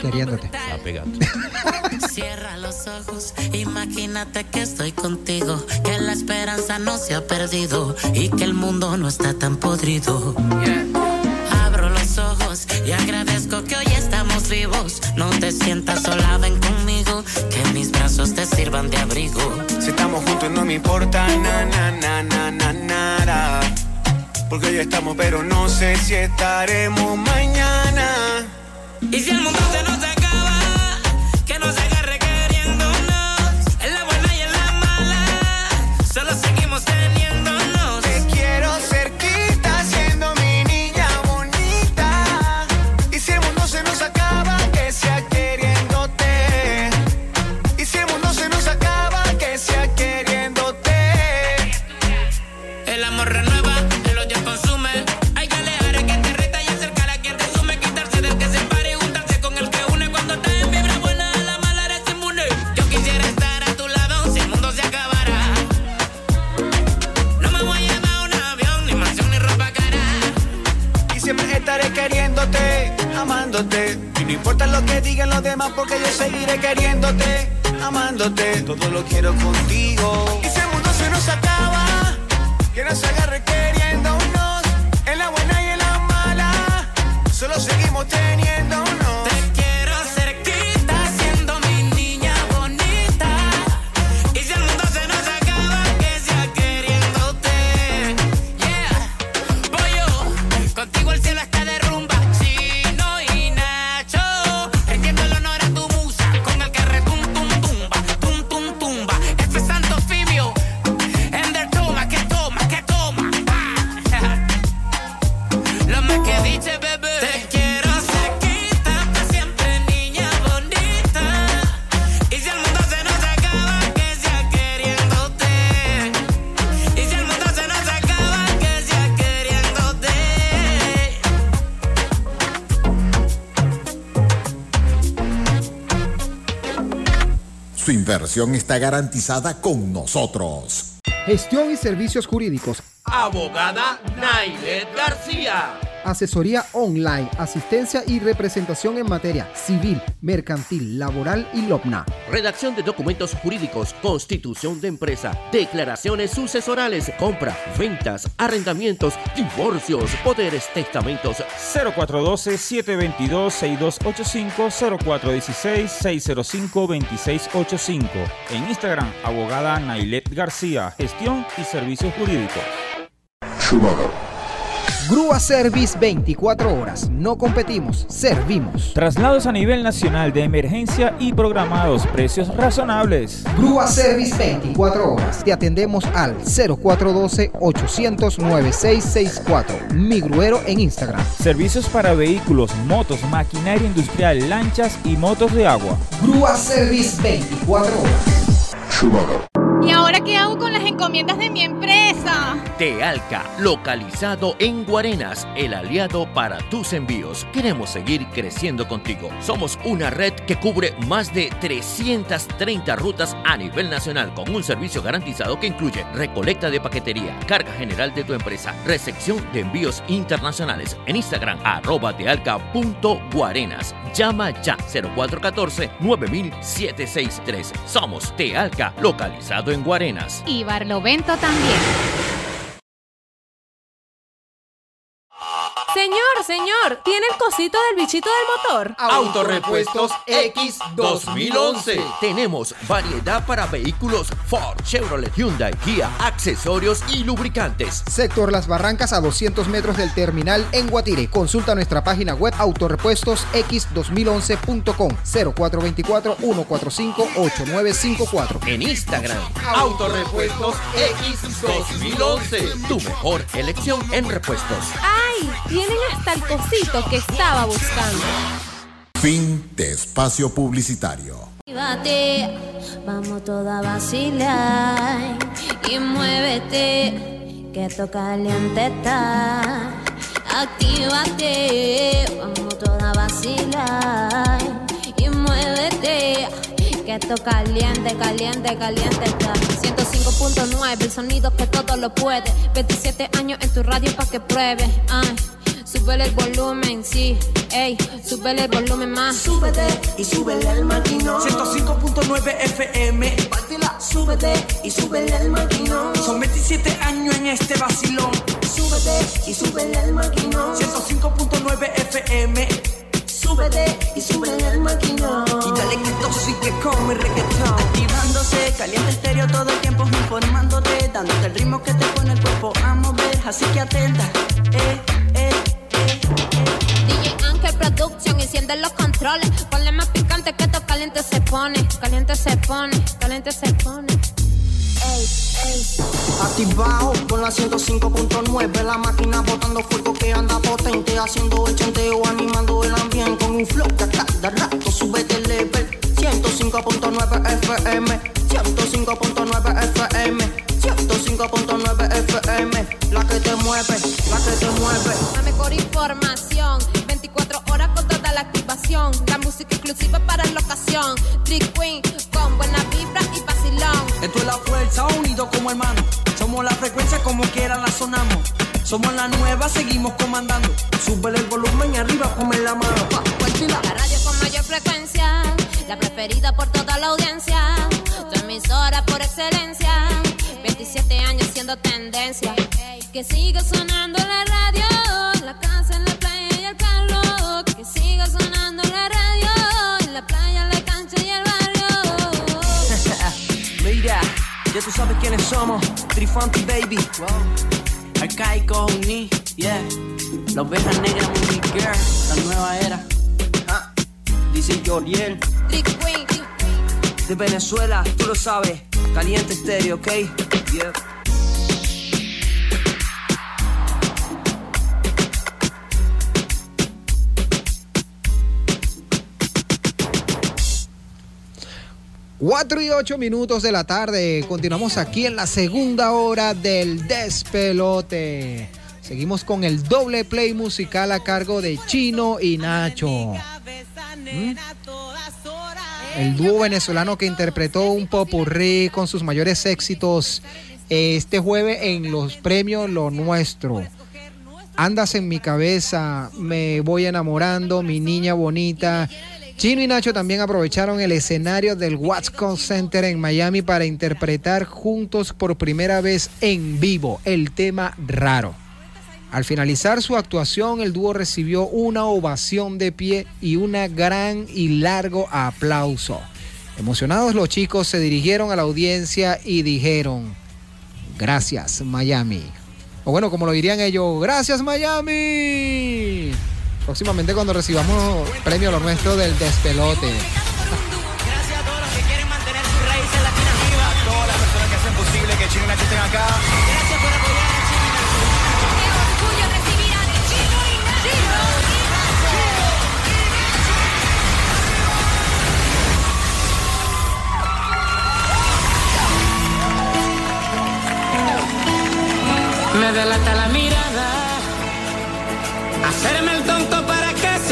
Queriéndote. Está pegando. *laughs* Cierra los ojos, imagínate que estoy contigo, que la esperanza no se ha perdido y que el mundo no está tan podrido. Abro los ojos y agradezco que hoy estamos vivos. No te sientas sola, ven conmigo, que mis brazos te sirvan de abrigo. Si estamos juntos no me importa na na na na na nada. Porque hoy estamos, pero no sé si estaremos mañana. Y si el mundo se nos acaba, lo que digan los demás, porque yo seguiré queriéndote, amándote. Todo lo quiero contigo. Y si el mundo se nos acaba, que nos agarre Está garantizada con nosotros. Gestión y servicios jurídicos. Abogada Nailet García. Asesoría online, asistencia y representación en materia civil, mercantil, laboral y LOPNA. Redacción de documentos jurídicos, constitución de empresa, declaraciones sucesorales, compra, ventas, arrendamientos, divorcios, poderes, testamentos. 0412-722-6285, 0416-605-2685. En Instagram, abogada Nailet García, gestión y servicios jurídicos. Schumacher, Grúa Service 24 horas. No competimos, servimos. Traslados a nivel nacional de emergencia y programados, precios razonables. Grúa Service 24 horas. Te atendemos al 0412-800-9664. Mi gruero en Instagram. Servicios para vehículos, motos, maquinaria industrial, lanchas y motos de agua. Grúa Service 24 horas. ¿Y ahora qué hago con las encomiendas de mi empresa? Tealca, localizado en Guarenas, el aliado para tus envíos. Queremos seguir creciendo contigo. Somos una red que cubre más de 330 rutas a nivel nacional con un servicio garantizado que incluye recolecta de paquetería, carga general de tu empresa, recepción de envíos internacionales. En Instagram, arroba tealca.guarenas. Llama ya 0414 9763. Somos Tealca, localizado en Guarenas. Y Barlovento también. Señor, ¿tiene el cosito del bichito del motor? Autorepuestos X 2011. Tenemos variedad para vehículos Ford, Chevrolet, Hyundai, Kia, accesorios y lubricantes. Sector Las Barrancas a 200 metros del terminal en Guatire. Consulta nuestra página web autorepuestosx2011.com 0424-145-8954. En Instagram, Autorepuestos X 2011. Tu mejor elección en repuestos. ¡Ay! Tienen hasta el cosito que estaba buscando. Fin de espacio publicitario. Vamos toda a vacilar y muévete, que esto caliente está. Actívate, vamos toda a vacilar y muévete, que esto caliente, caliente, caliente está. 105.9, el sonido que todo lo puede. 27 años en tu radio pa' que pruebes. Ay. Súbele el volumen, sí, ey, súbele el volumen más. Súbete y súbele el maquinón. 105.9 FM. Pártela, súbete y súbele el maquinón. Son 27 años en este vacilón. Súbete y súbele el maquinón. 105.9 FM. Súbete y súbele el maquinón. Y dale que esto sí que come reggaetón. Activándose, caliente estéreo todo el tiempo informándote, dándote el ritmo que te pone el cuerpo a mover, así que atenta, eh, Ángel Production, enciende los controles. Ponle más picante que esto caliente se pone. Caliente se pone, caliente se pone. Ey, ey. Activado con la 105.9, la máquina botando fuego que anda potente, haciendo el chanteo, animando el ambiente con un flow que a cada rato sube de level. 105.9 FM, 105.9 FM, 105.9 FM, la que te mueve, la que te mueve. La mejor información, 24 horas con toda la música exclusiva para la ocasión. Trick Queen con buena vibra y vacilón. Esto es la fuerza, unidos como hermanos. Somos la frecuencia como quiera la sonamos. Somos la nueva, seguimos comandando. Súbele el volumen y arriba, ponme la mano. La radio con mayor frecuencia, la preferida por toda la audiencia. Tu emisora por excelencia, 27 años siendo tendencia. Que siga sonando la ya tú sabes quiénes somos. Trifunky Baby. Arcaico Uni, yeah. La oveja negra Movie Girl, la nueva era. Ah, Dice Joriel. Trick Queen. De Venezuela, tú lo sabes. Caliente estéreo, ¿ok? Yeah. Cuatro y ocho minutos de la tarde. Continuamos aquí en la segunda hora del despelote. Seguimos con el doble play musical a cargo de Chino y Nacho. ¿Mm? El dúo venezolano que interpretó un popurrí con sus mayores éxitos este jueves en los premios Lo Nuestro. Andas en mi cabeza, me voy enamorando, mi niña bonita. Chino y Nacho también aprovecharon el escenario del Watson Center en Miami para interpretar juntos por primera vez en vivo el tema Raro. Al finalizar su actuación, el dúo recibió una ovación de pie y un gran y largo aplauso. Emocionados los chicos se dirigieron a la audiencia y dijeron, gracias Miami. O bueno, como lo dirían ellos, gracias Miami próximamente cuando recibamos premio lo nuestro del despelote. Gracias a todos los que quieren mantener su raíz en Latina viva, a todas las personas que hacen posible que Chino y Nacho estén acá. Gracias por apoyar a Chino y Nacho. La mirada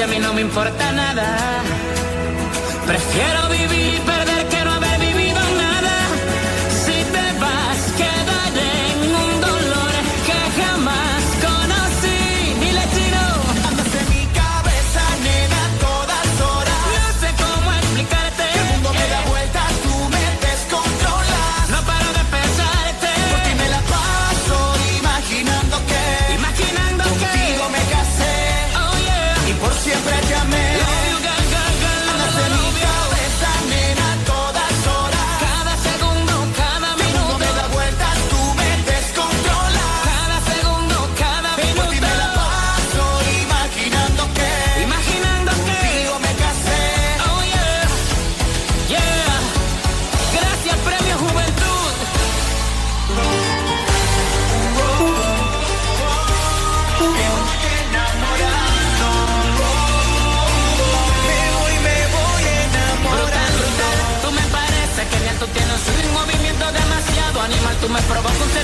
a mí no me importa nada. Prefiero vivir.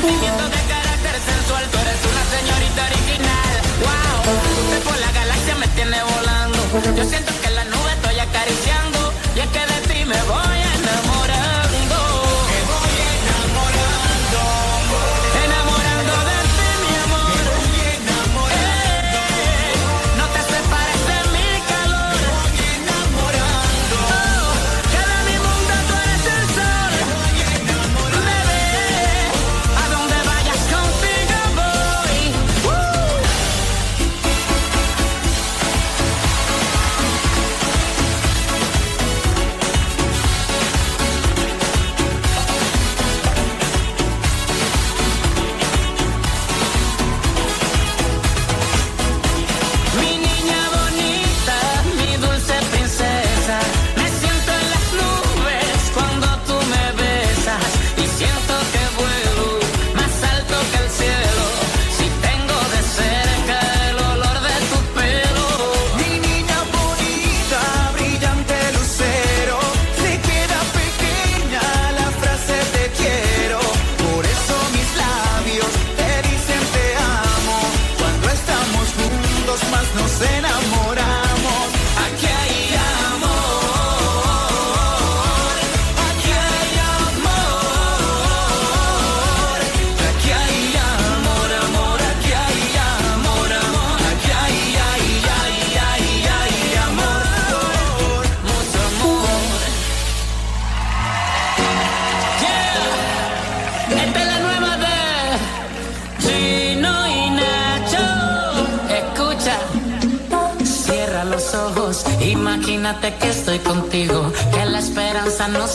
Sentimiento de carácter sensual, tú eres una señorita original. Wow, usted por la galaxia me tiene volando. Yo siento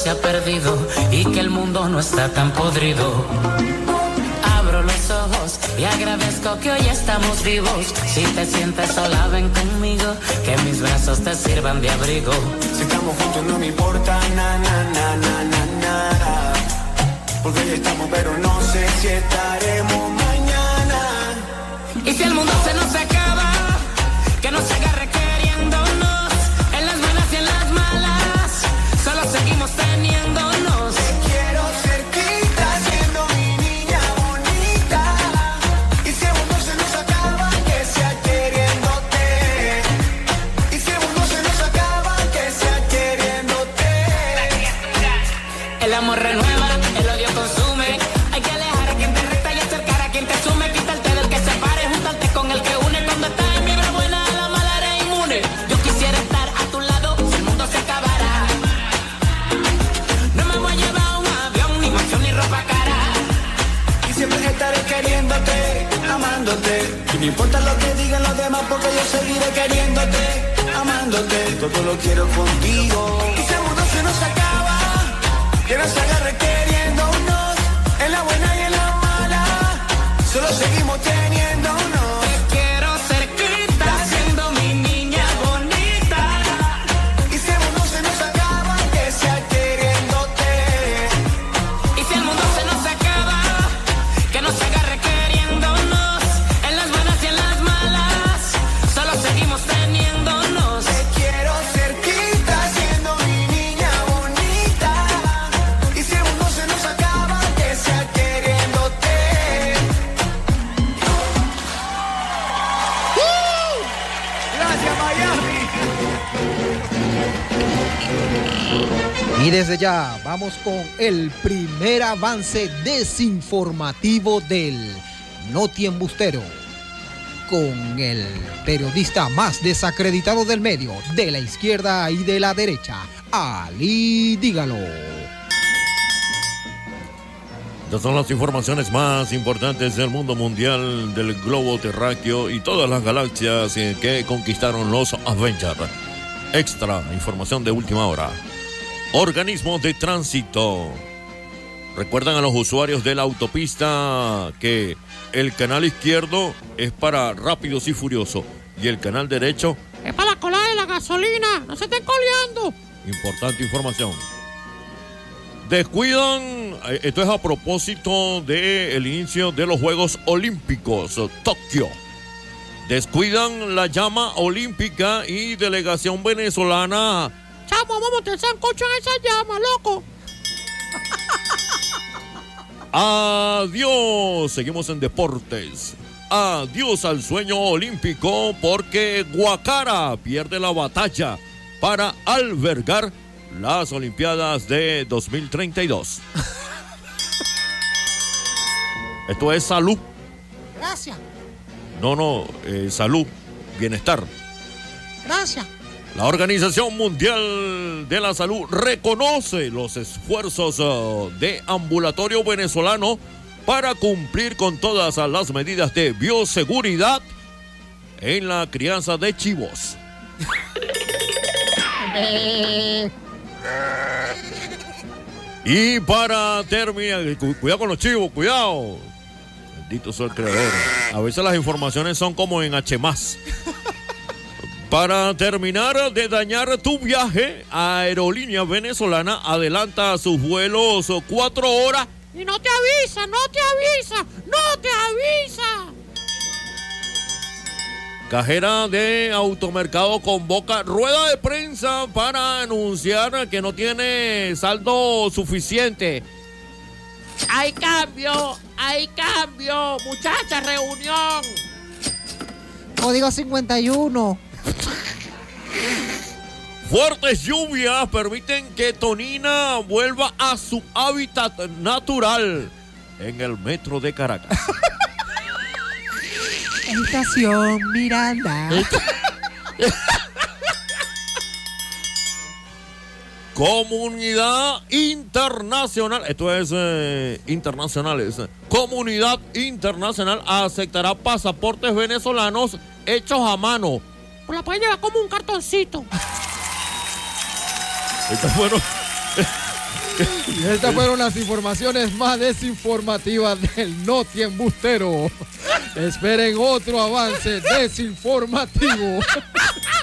se ha perdido y que el mundo no está tan podrido. Abro los ojos y agradezco que hoy estamos vivos. Si te sientes sola, ven conmigo, que mis brazos te sirvan de abrigo. Si estamos juntos no me importa na na na na na. Porque hoy estamos pero no sé si estaremos mañana. Y si el mundo se nos acaba porque yo seguiré queriéndote, amándote, todo lo quiero contigo. Y ese mundo se nos acaba, que nos agarre queriéndonos, en la buena y en la mala, solo seguimos queriendo. Y desde ya vamos con el primer avance desinformativo del Noti Embustero. Con el periodista más desacreditado del medio, de la izquierda y de la derecha, Ali Dígalo. Estas son las informaciones más importantes del mundo mundial, del globo terráqueo y todas las galaxias que conquistaron los Avengers. Extra información de última hora. Organismo de tránsito. Recuerdan a los usuarios de la autopista que el canal izquierdo es para rápidos y furiosos y el canal derecho, Es para la cola de la gasolina. No se estén coleando. importante información. Descuidan, eh, esto es a propósito del inicio de los Juegos Olímpicos, Tokio. Descuidan la llama olímpica y delegación venezolana Chamo, vamos a meter sancocho en esa llama, loco. *laughs* Adiós. Seguimos en deportes. Adiós al sueño olímpico porque Guacara pierde la batalla para albergar las Olimpiadas de 2032. *laughs* Esto es salud. Gracias, No, no, eh, salud, bienestar. gracias. La Organización Mundial de la Salud reconoce los esfuerzos eh, de ambulatorio venezolano para cumplir con todas las medidas de bioseguridad en la crianza de chivos. *laughs* Y para terminar, cu- cuidado con los chivos, cuidado. Bendito sea el creador. A veces las informaciones son como en H. Para terminar de dañar tu viaje, Aerolínea Venezolana adelanta sus vuelos cuatro horas. Y no te avisa, no te avisa, no te avisa. Cajera de automercado convoca rueda de prensa para anunciar que no tiene saldo suficiente. Hay cambio, hay cambio. Muchacha, reunión. Código 51. Fuertes lluvias permiten que Tonina vuelva a su hábitat natural en el metro de Caracas. *laughs* Estación Miranda. *laughs* Comunidad internacional, esto es eh, internacionales. Comunidad internacional aceptará pasaportes venezolanos hechos a mano. Pues la pueden llevar como un cartoncito. Estas fueron, *laughs* estas fueron las informaciones más desinformativas del Noti Embustero. Esperen otro avance desinformativo. *laughs*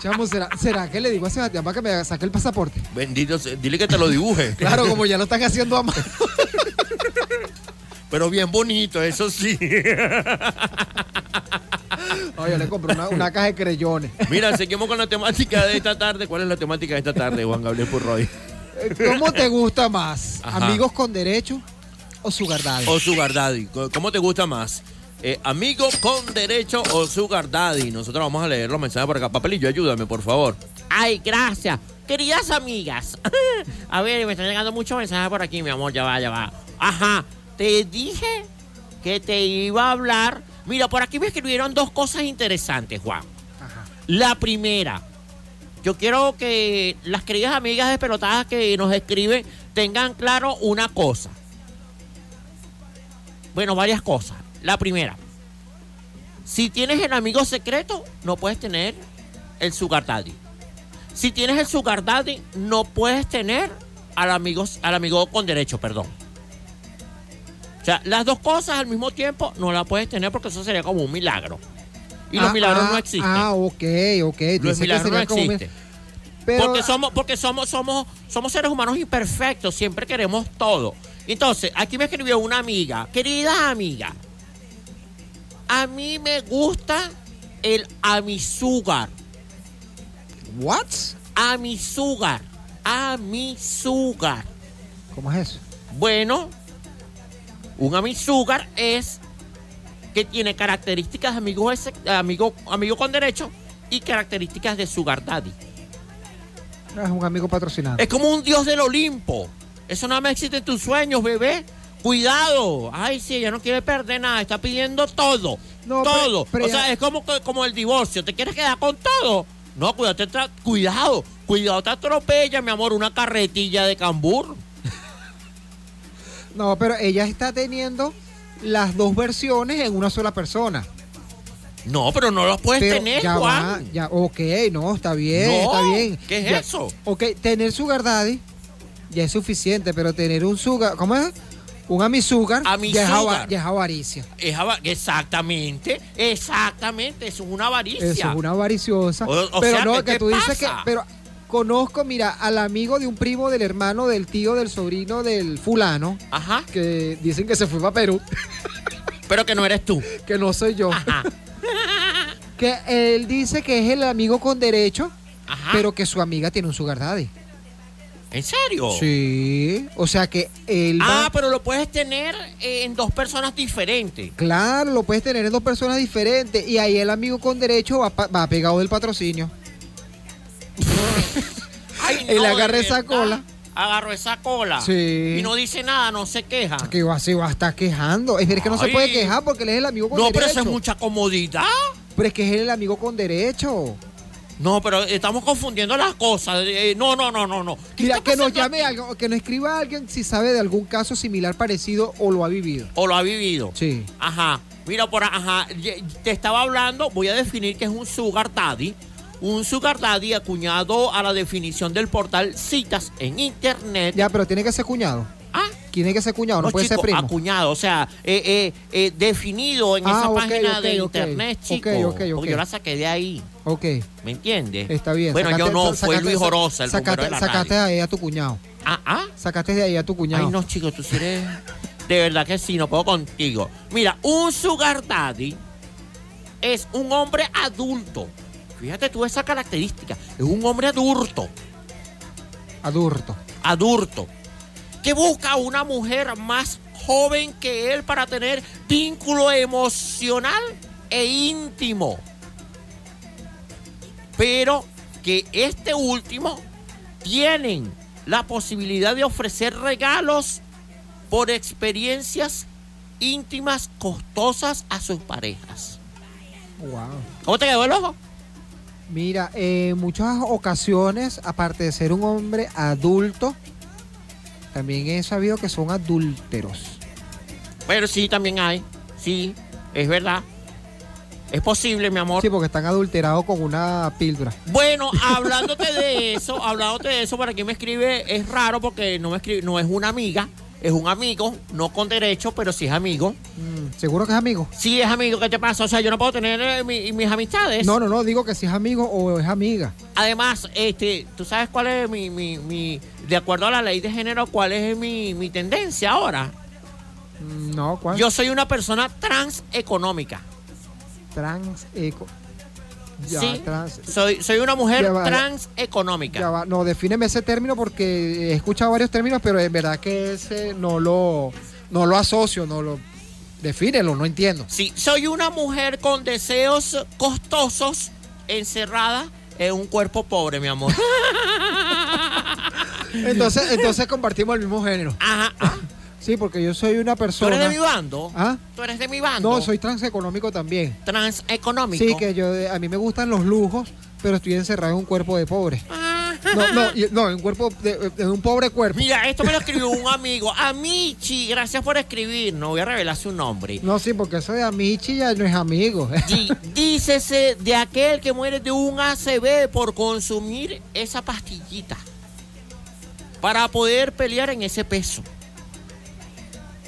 Chamo, ¿será, ¿será que le digo a Sebastián para que me saque el pasaporte? bendito, dile que te lo dibuje. *laughs* Claro, como ya lo están haciendo a mano. Pero bien bonito, eso sí. Oye, le compré una, una caja de creyones. Mira, seguimos con la temática de esta tarde. ¿Cuál es la temática de esta tarde, Juan Gabriel Purroy? ¿Cómo te gusta más? Ajá. ¿Amigos con derecho o sugar daddy? O Sugar Daddy. ¿Cómo te gusta más? Eh, amigo con derecho o Sugar Daddy. Nosotros vamos a leer los mensajes por acá. Papelillo, ayúdame, por favor. Ay, gracias. Queridas amigas. *laughs* A ver, me están llegando muchos mensajes por aquí, mi amor. Ya va, ya va. Ajá. Te dije que te iba a hablar. Mira, por aquí me escribieron dos cosas interesantes, Juan. La primera. Yo quiero que las queridas amigas despelotadas que nos escriben tengan claro una cosa. Bueno, varias cosas. La primera. Si tienes el amigo secreto, no puedes tener el sugar daddy. Si tienes el sugar daddy, no puedes tener al amigo, al amigo con derecho, perdón. O sea, las dos cosas al mismo tiempo no las puedes tener porque eso sería como un milagro. Y los Ah, milagros ah, no existen. Ah, ok, ok. los milagros no como existen. Pero- porque somos, porque somos, somos, somos seres humanos imperfectos, siempre queremos todo. Entonces, aquí me escribió una amiga, querida amiga, a mí me gusta el amisugar. ¿What? Amisugar. Amisugar. ¿Cómo es eso? Bueno, un amisugar es que tiene características de amigo, ese- amigo, amigo con derecho y características de sugar daddy. No, es un amigo patrocinado. Es como un dios del Olimpo. Eso nada más existe en tus sueños, bebé. Cuidado. Ay, sí, ella no quiere perder nada. Está pidiendo todo. No, todo. pero o ya- sea, es como, como el divorcio. ¿Te quieres quedar con todo? No, cuidado, te tra- cuidado. Cuidado, te atropella, mi amor, una carretilla de cambur. No, pero ella está teniendo las dos versiones en una sola persona. No, pero no los puedes Pero tener, ya Juan. va, ya, ok, no, está bien, No, está bien. ¿qué es Ya, eso? Ok, tener sugar daddy ya es suficiente, pero tener un sugar, ¿cómo es? Un amisugar, Ami ya, es avaricia. Es ava- exactamente, exactamente. Eso es una avaricia. Eso es una avariciosa. O- o pero sea, no, ¿qué que tú dices que, pero conozco, mira, al amigo de un primo, del hermano, del tío, del sobrino, del fulano, Ajá. que dicen que se fue para Perú, Pero que no eres tú. *laughs* que no soy yo. *laughs* que él dice que es el amigo con derecho, Ajá. pero que su amiga tiene un sugar daddy. ¿En serio? Sí, o sea que él va, Ah, pero lo puedes tener eh, en dos personas diferentes. claro, lo puedes tener en dos personas diferentes y ahí el amigo con derecho va, pegado del patrocinio. *laughs* Ay, Él no, agarra de esa cola. Agarró esa cola. Sí. Y no dice nada, no se queja. Que va, se va a estar quejando. Es que no se puede quejar porque él es el amigo con No, derecho. pero eso es mucha comodidad. Pero es que es el amigo con derecho. No, pero estamos confundiendo las cosas. Eh, no, no, no, no, no. ¿Qué Mira, que nos llame algo, que nos escriba alguien si sabe de algún caso similar parecido o lo ha vivido. O lo ha vivido. Sí. Ajá. Mira, por ajá. Te estaba hablando, voy a definir que es un sugar daddy. Un sugar daddy acuñado a la definición del portal citas en internet. Ya, pero tiene que ser cuñado. Ah. Tiene que ser cuñado, no, No, puede chico, ser primo. acuñado, o sea, eh, eh, eh, definido en Ah, esa página ok, de ok. internet, chico. ok, ok. Porque yo la saqué de ahí, Ok, ¿me entiendes? está bien. Bueno, yo no, sa- fue Luis sa- Jorosa, el sacaste, de la sacaste radio. ahí a tu cuñado. Ah, ah. Sacaste de ahí a tu cuñado. Ay, no, chico, tú sí eres... De verdad que sí, no puedo contigo. Mira, un sugar daddy es un hombre adulto. Fíjate tú esa característica. Es un hombre adulto. Adulto. Adulto. Que busca una mujer más joven que él para tener vínculo emocional e íntimo. Pero que este último tienen la posibilidad de ofrecer regalos por experiencias íntimas costosas a sus parejas. Wow. ¿Cómo te quedó el ojo? Mira, en muchas ocasiones, aparte de ser un hombre adulto, también he sabido que son adúlteros. Pero sí, también hay. Sí, es verdad. Es posible, mi amor. Sí, porque están adulterados con una píldora. Bueno, *laughs* hablándote de eso, hablándote de eso, para quien me escribe, es raro porque no me escribe, no es una amiga, es un amigo, no con derecho, pero sí es amigo. Mm, ¿Seguro que es amigo? Sí es amigo, ¿qué te pasa? O sea, yo no puedo tener eh, mi- mis amistades. No, no, no, digo que si es amigo o es amiga. Además, este, ¿tú sabes cuál es mi, mi, mi- de acuerdo a la ley de género, cuál es mi, mi tendencia ahora? Mm, No, ¿cuál? Yo soy una persona trans económica. Trans eco. Ya, sí, trans. soy, soy una mujer va, trans económica. Ya va, no, defíneme ese término porque he escuchado varios términos, pero en verdad que ese no lo, no lo asocio, no lo. Defínelo, no entiendo. Sí, soy una mujer con deseos costosos encerrada en un cuerpo pobre, mi amor. *laughs* Entonces, entonces compartimos el mismo género. Ajá. Sí, porque yo soy una ¿Tú persona. eres de mi bando? ¿Ah? ¿Tú eres de mi bando? No, soy transeconómico también. Transeconómico. Sí, que yo a mí me gustan los lujos, pero estoy encerrado en un cuerpo de pobre. No, no, y- no, en un cuerpo de, en un pobre cuerpo. Mira, esto me lo escribió un *laughs* amigo. Amichi, gracias por escribir. No voy a revelar su nombre. No, sí, porque eso de Amichi ya no es amigo. *laughs* Di- dícese de aquel que muere de un ACV por consumir esa pastillita. para poder pelear en ese peso.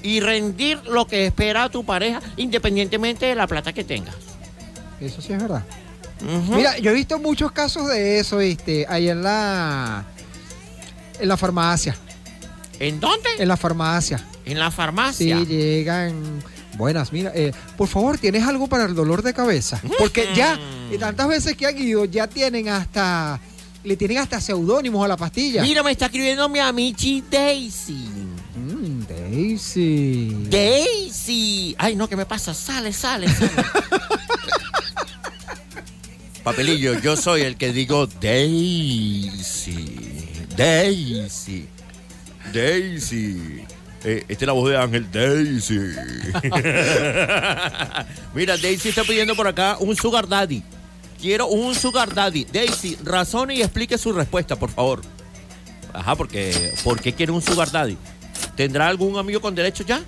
Y rendir lo que espera tu pareja, independientemente de la plata que tengas. Eso sí es verdad. Mira, yo he visto muchos casos de eso, ¿viste? Ahí en la. En la farmacia. ¿En dónde? En la farmacia. En la farmacia. Sí, llegan. Buenas, mira, eh, por favor, ¿tienes algo para el dolor de cabeza? Porque ya, y tantas veces que han ido, ya tienen hasta. Le tienen hasta seudónimos a la pastilla. Mira, me está escribiendo mi amichi Daisy. Daisy. Daisy. Ay, no, ¿qué me pasa? Sale, sale, sale. *laughs* Papelillo, yo soy el que digo Daisy. Daisy. Daisy. Eh, esta es la voz de Ángel Daisy. *laughs* Mira, Daisy está pidiendo por acá un sugar daddy. Quiero un sugar daddy. Daisy, razone y explique su respuesta, por favor. Ajá, porque ¿por qué quiere un sugar daddy? ¿Tendrá algún amigo con derecho ya?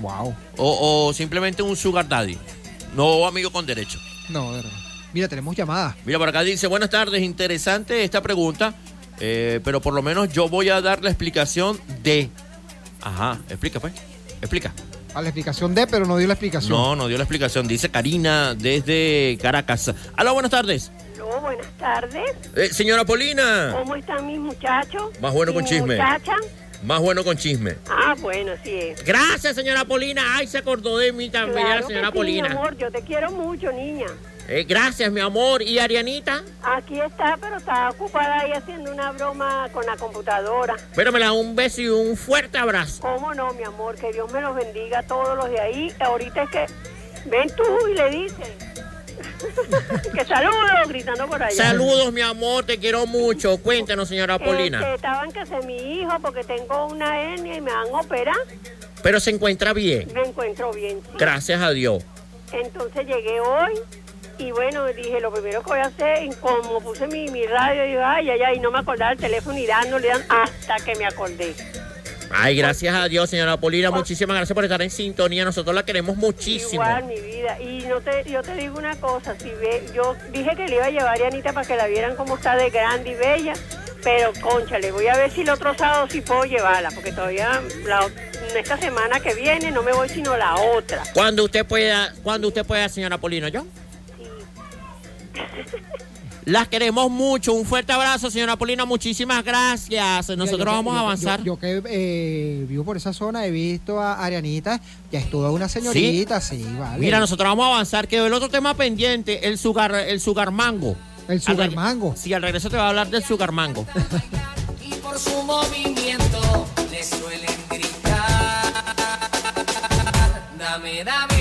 Wow. O, o simplemente un sugar daddy. No amigo con derecho. No, de verdad. Mira, tenemos llamada. Mira, por acá dice, buenas tardes, interesante esta pregunta, eh, pero por lo menos yo voy a dar la explicación de... Ajá, explica pues, explica. A la explicación de, pero no dio la explicación. No, no dio la explicación, dice Karina desde Caracas. Hola, buenas tardes. Aló, buenas tardes. Eh, señora Polina, ¿Cómo están mis muchachos? Más bueno ¿Mi con chisme. muchacha? Más bueno con chisme. Ah, bueno, sí es. Gracias, señora Polina. Ay, se acordó de mí también, Claro la señora que sí, Polina. mi amor, yo te quiero mucho, niña. Eh, gracias, mi amor. ¿Y Arianita? Aquí está, pero está ocupada ahí haciendo una broma con la computadora. Pero me la da un beso y un fuerte abrazo. ¿Cómo no, mi amor? Que Dios me los bendiga a todos los de ahí. Ahorita es que ven tú y le dices. *laughs* que saludos, gritando por allá. Saludos, mi amor, te quiero mucho. Cuéntanos, señora Polina. Este, estaban que se mi hijo porque tengo una hernia y me van a operar. Pero se encuentra bien. Me encuentro bien. sí. Gracias a Dios. Entonces llegué hoy y bueno, dije, lo primero que voy a hacer, como puse mi, mi radio, dije, ay, ay, ay, no me acordaba el teléfono y dándole hasta que me acordé. Ay, gracias a Dios, señora Polina. Muchísimas gracias por estar en sintonía. Nosotros la queremos muchísimo. Igual, mi vida. Y no te, yo te digo una cosa, si ve, yo dije que le iba a llevar a Anita para que la vieran cómo está de grande y bella, pero conchale, voy a ver si el otro sábado sí puedo llevarla, porque todavía la, esta semana que viene no me voy sino la otra. Cuando usted pueda, cuando usted pueda, señora Polino, ¿yo? *laughs* Las queremos mucho. Un fuerte abrazo, señora Polina. Muchísimas gracias. Mira, Nosotros yo vamos a avanzar. Yo, yo que eh, vivo por esa zona, he visto a Arianita, ya es toda una señorita, sí, vale. Mira, nosotros vamos a avanzar. Quedó el otro tema pendiente, el sugar, el sugar mango. El sugar Al mango. Sí, al regreso te va a hablar del sugar mango. *laughs* y por su movimiento le suelen gritar. Dame, dame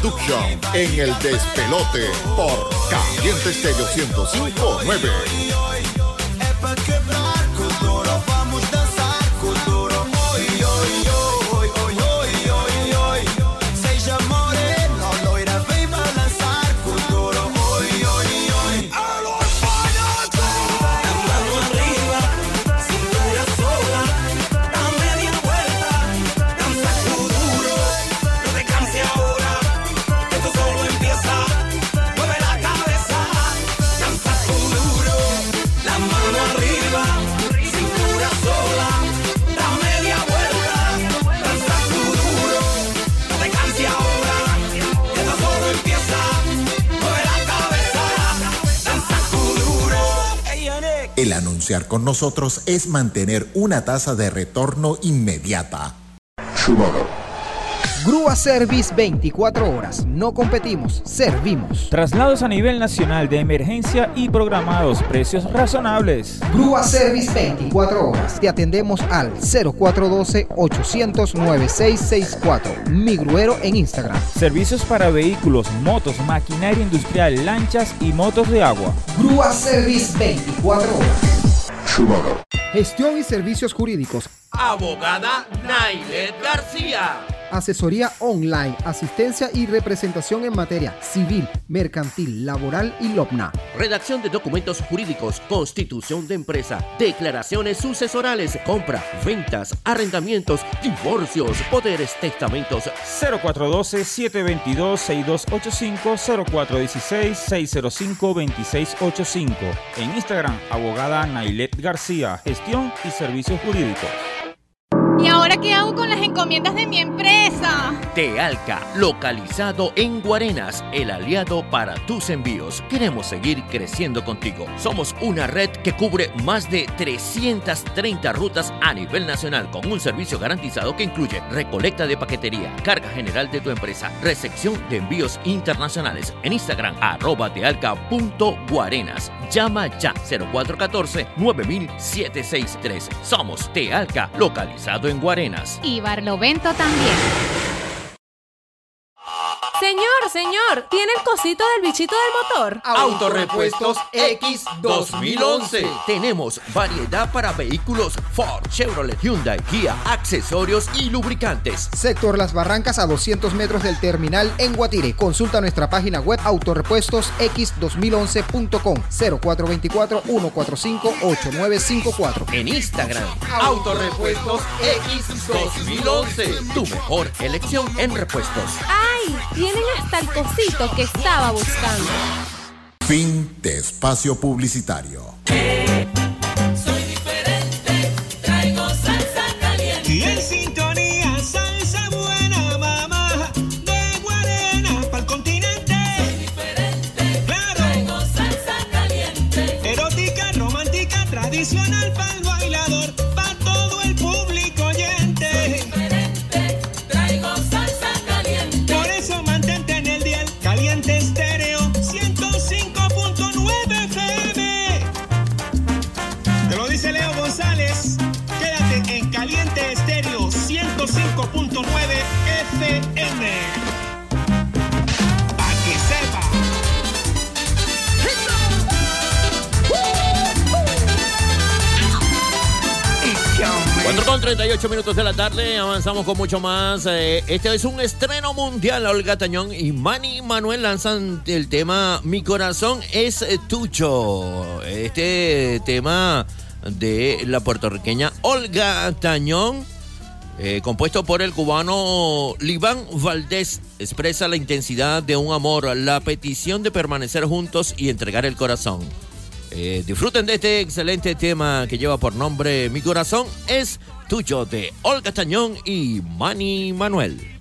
Production en el despelote por Caliente Estéreo 1059. Con nosotros es mantener una tasa de retorno inmediata. Grúa Service 24 horas. No competimos, servimos. Traslados a nivel nacional de emergencia y programados, precios razonables. Grúa Service 24 horas. Te atendemos al 0412-800-9664. Mi gruero en Instagram. Servicios para vehículos, motos, maquinaria industrial, lanchas y motos de agua. Grúa Service 24 horas. Gestión y servicios jurídicos. Abogada Nailet García. Asesoría online, asistencia y representación en materia civil, mercantil, laboral y LOPNA. Redacción de documentos jurídicos, constitución de empresa, declaraciones sucesorales, compra, ventas, arrendamientos, divorcios, poderes, testamentos. 0412-722-6285, 0416-605-2685. En Instagram, abogada Nailet García, gestión y servicios jurídicos. ¿Y ahora qué hago con las encomiendas de mi empresa? Tealca, localizado en Guarenas, el aliado para tus envíos. Queremos seguir creciendo contigo. Somos una red que cubre más de 330 rutas a nivel nacional con un servicio garantizado que incluye recolecta de paquetería, carga general de tu empresa, recepción de envíos internacionales. En Instagram, arroba tealca.guarenas. Llama ya 0414-9763. Somos Tealca, localizado en Guarenas. Y Barlovento también. Señor, señor, ¿tiene el cosito del bichito del motor? Autorepuestos X 2011. Tenemos variedad para vehículos Ford, Chevrolet, Hyundai, Kia, accesorios y lubricantes. Sector Las Barrancas a 200 metros del terminal en Guatire. Consulta nuestra página web autorepuestosx2011.com 0424-145-8954. En Instagram, Autorepuestos X 2011. Tu mejor elección en repuestos. ¡Ay! Tienen hasta el cosito que estaba buscando. Fin de espacio publicitario. 38 minutos de la tarde, avanzamos con mucho más. Eh, este es un estreno mundial. Olga Tañón y Manny Manuel lanzan el tema Mi corazón es tucho. Este tema de la puertorriqueña Olga Tañón, eh, compuesto por el cubano Liván Valdés, expresa la intensidad de un amor, la petición de permanecer juntos y entregar el corazón. Eh, disfruten de este excelente tema que lleva por nombre Mi corazón es tuyo de Olga Tañón y Manny Manuel.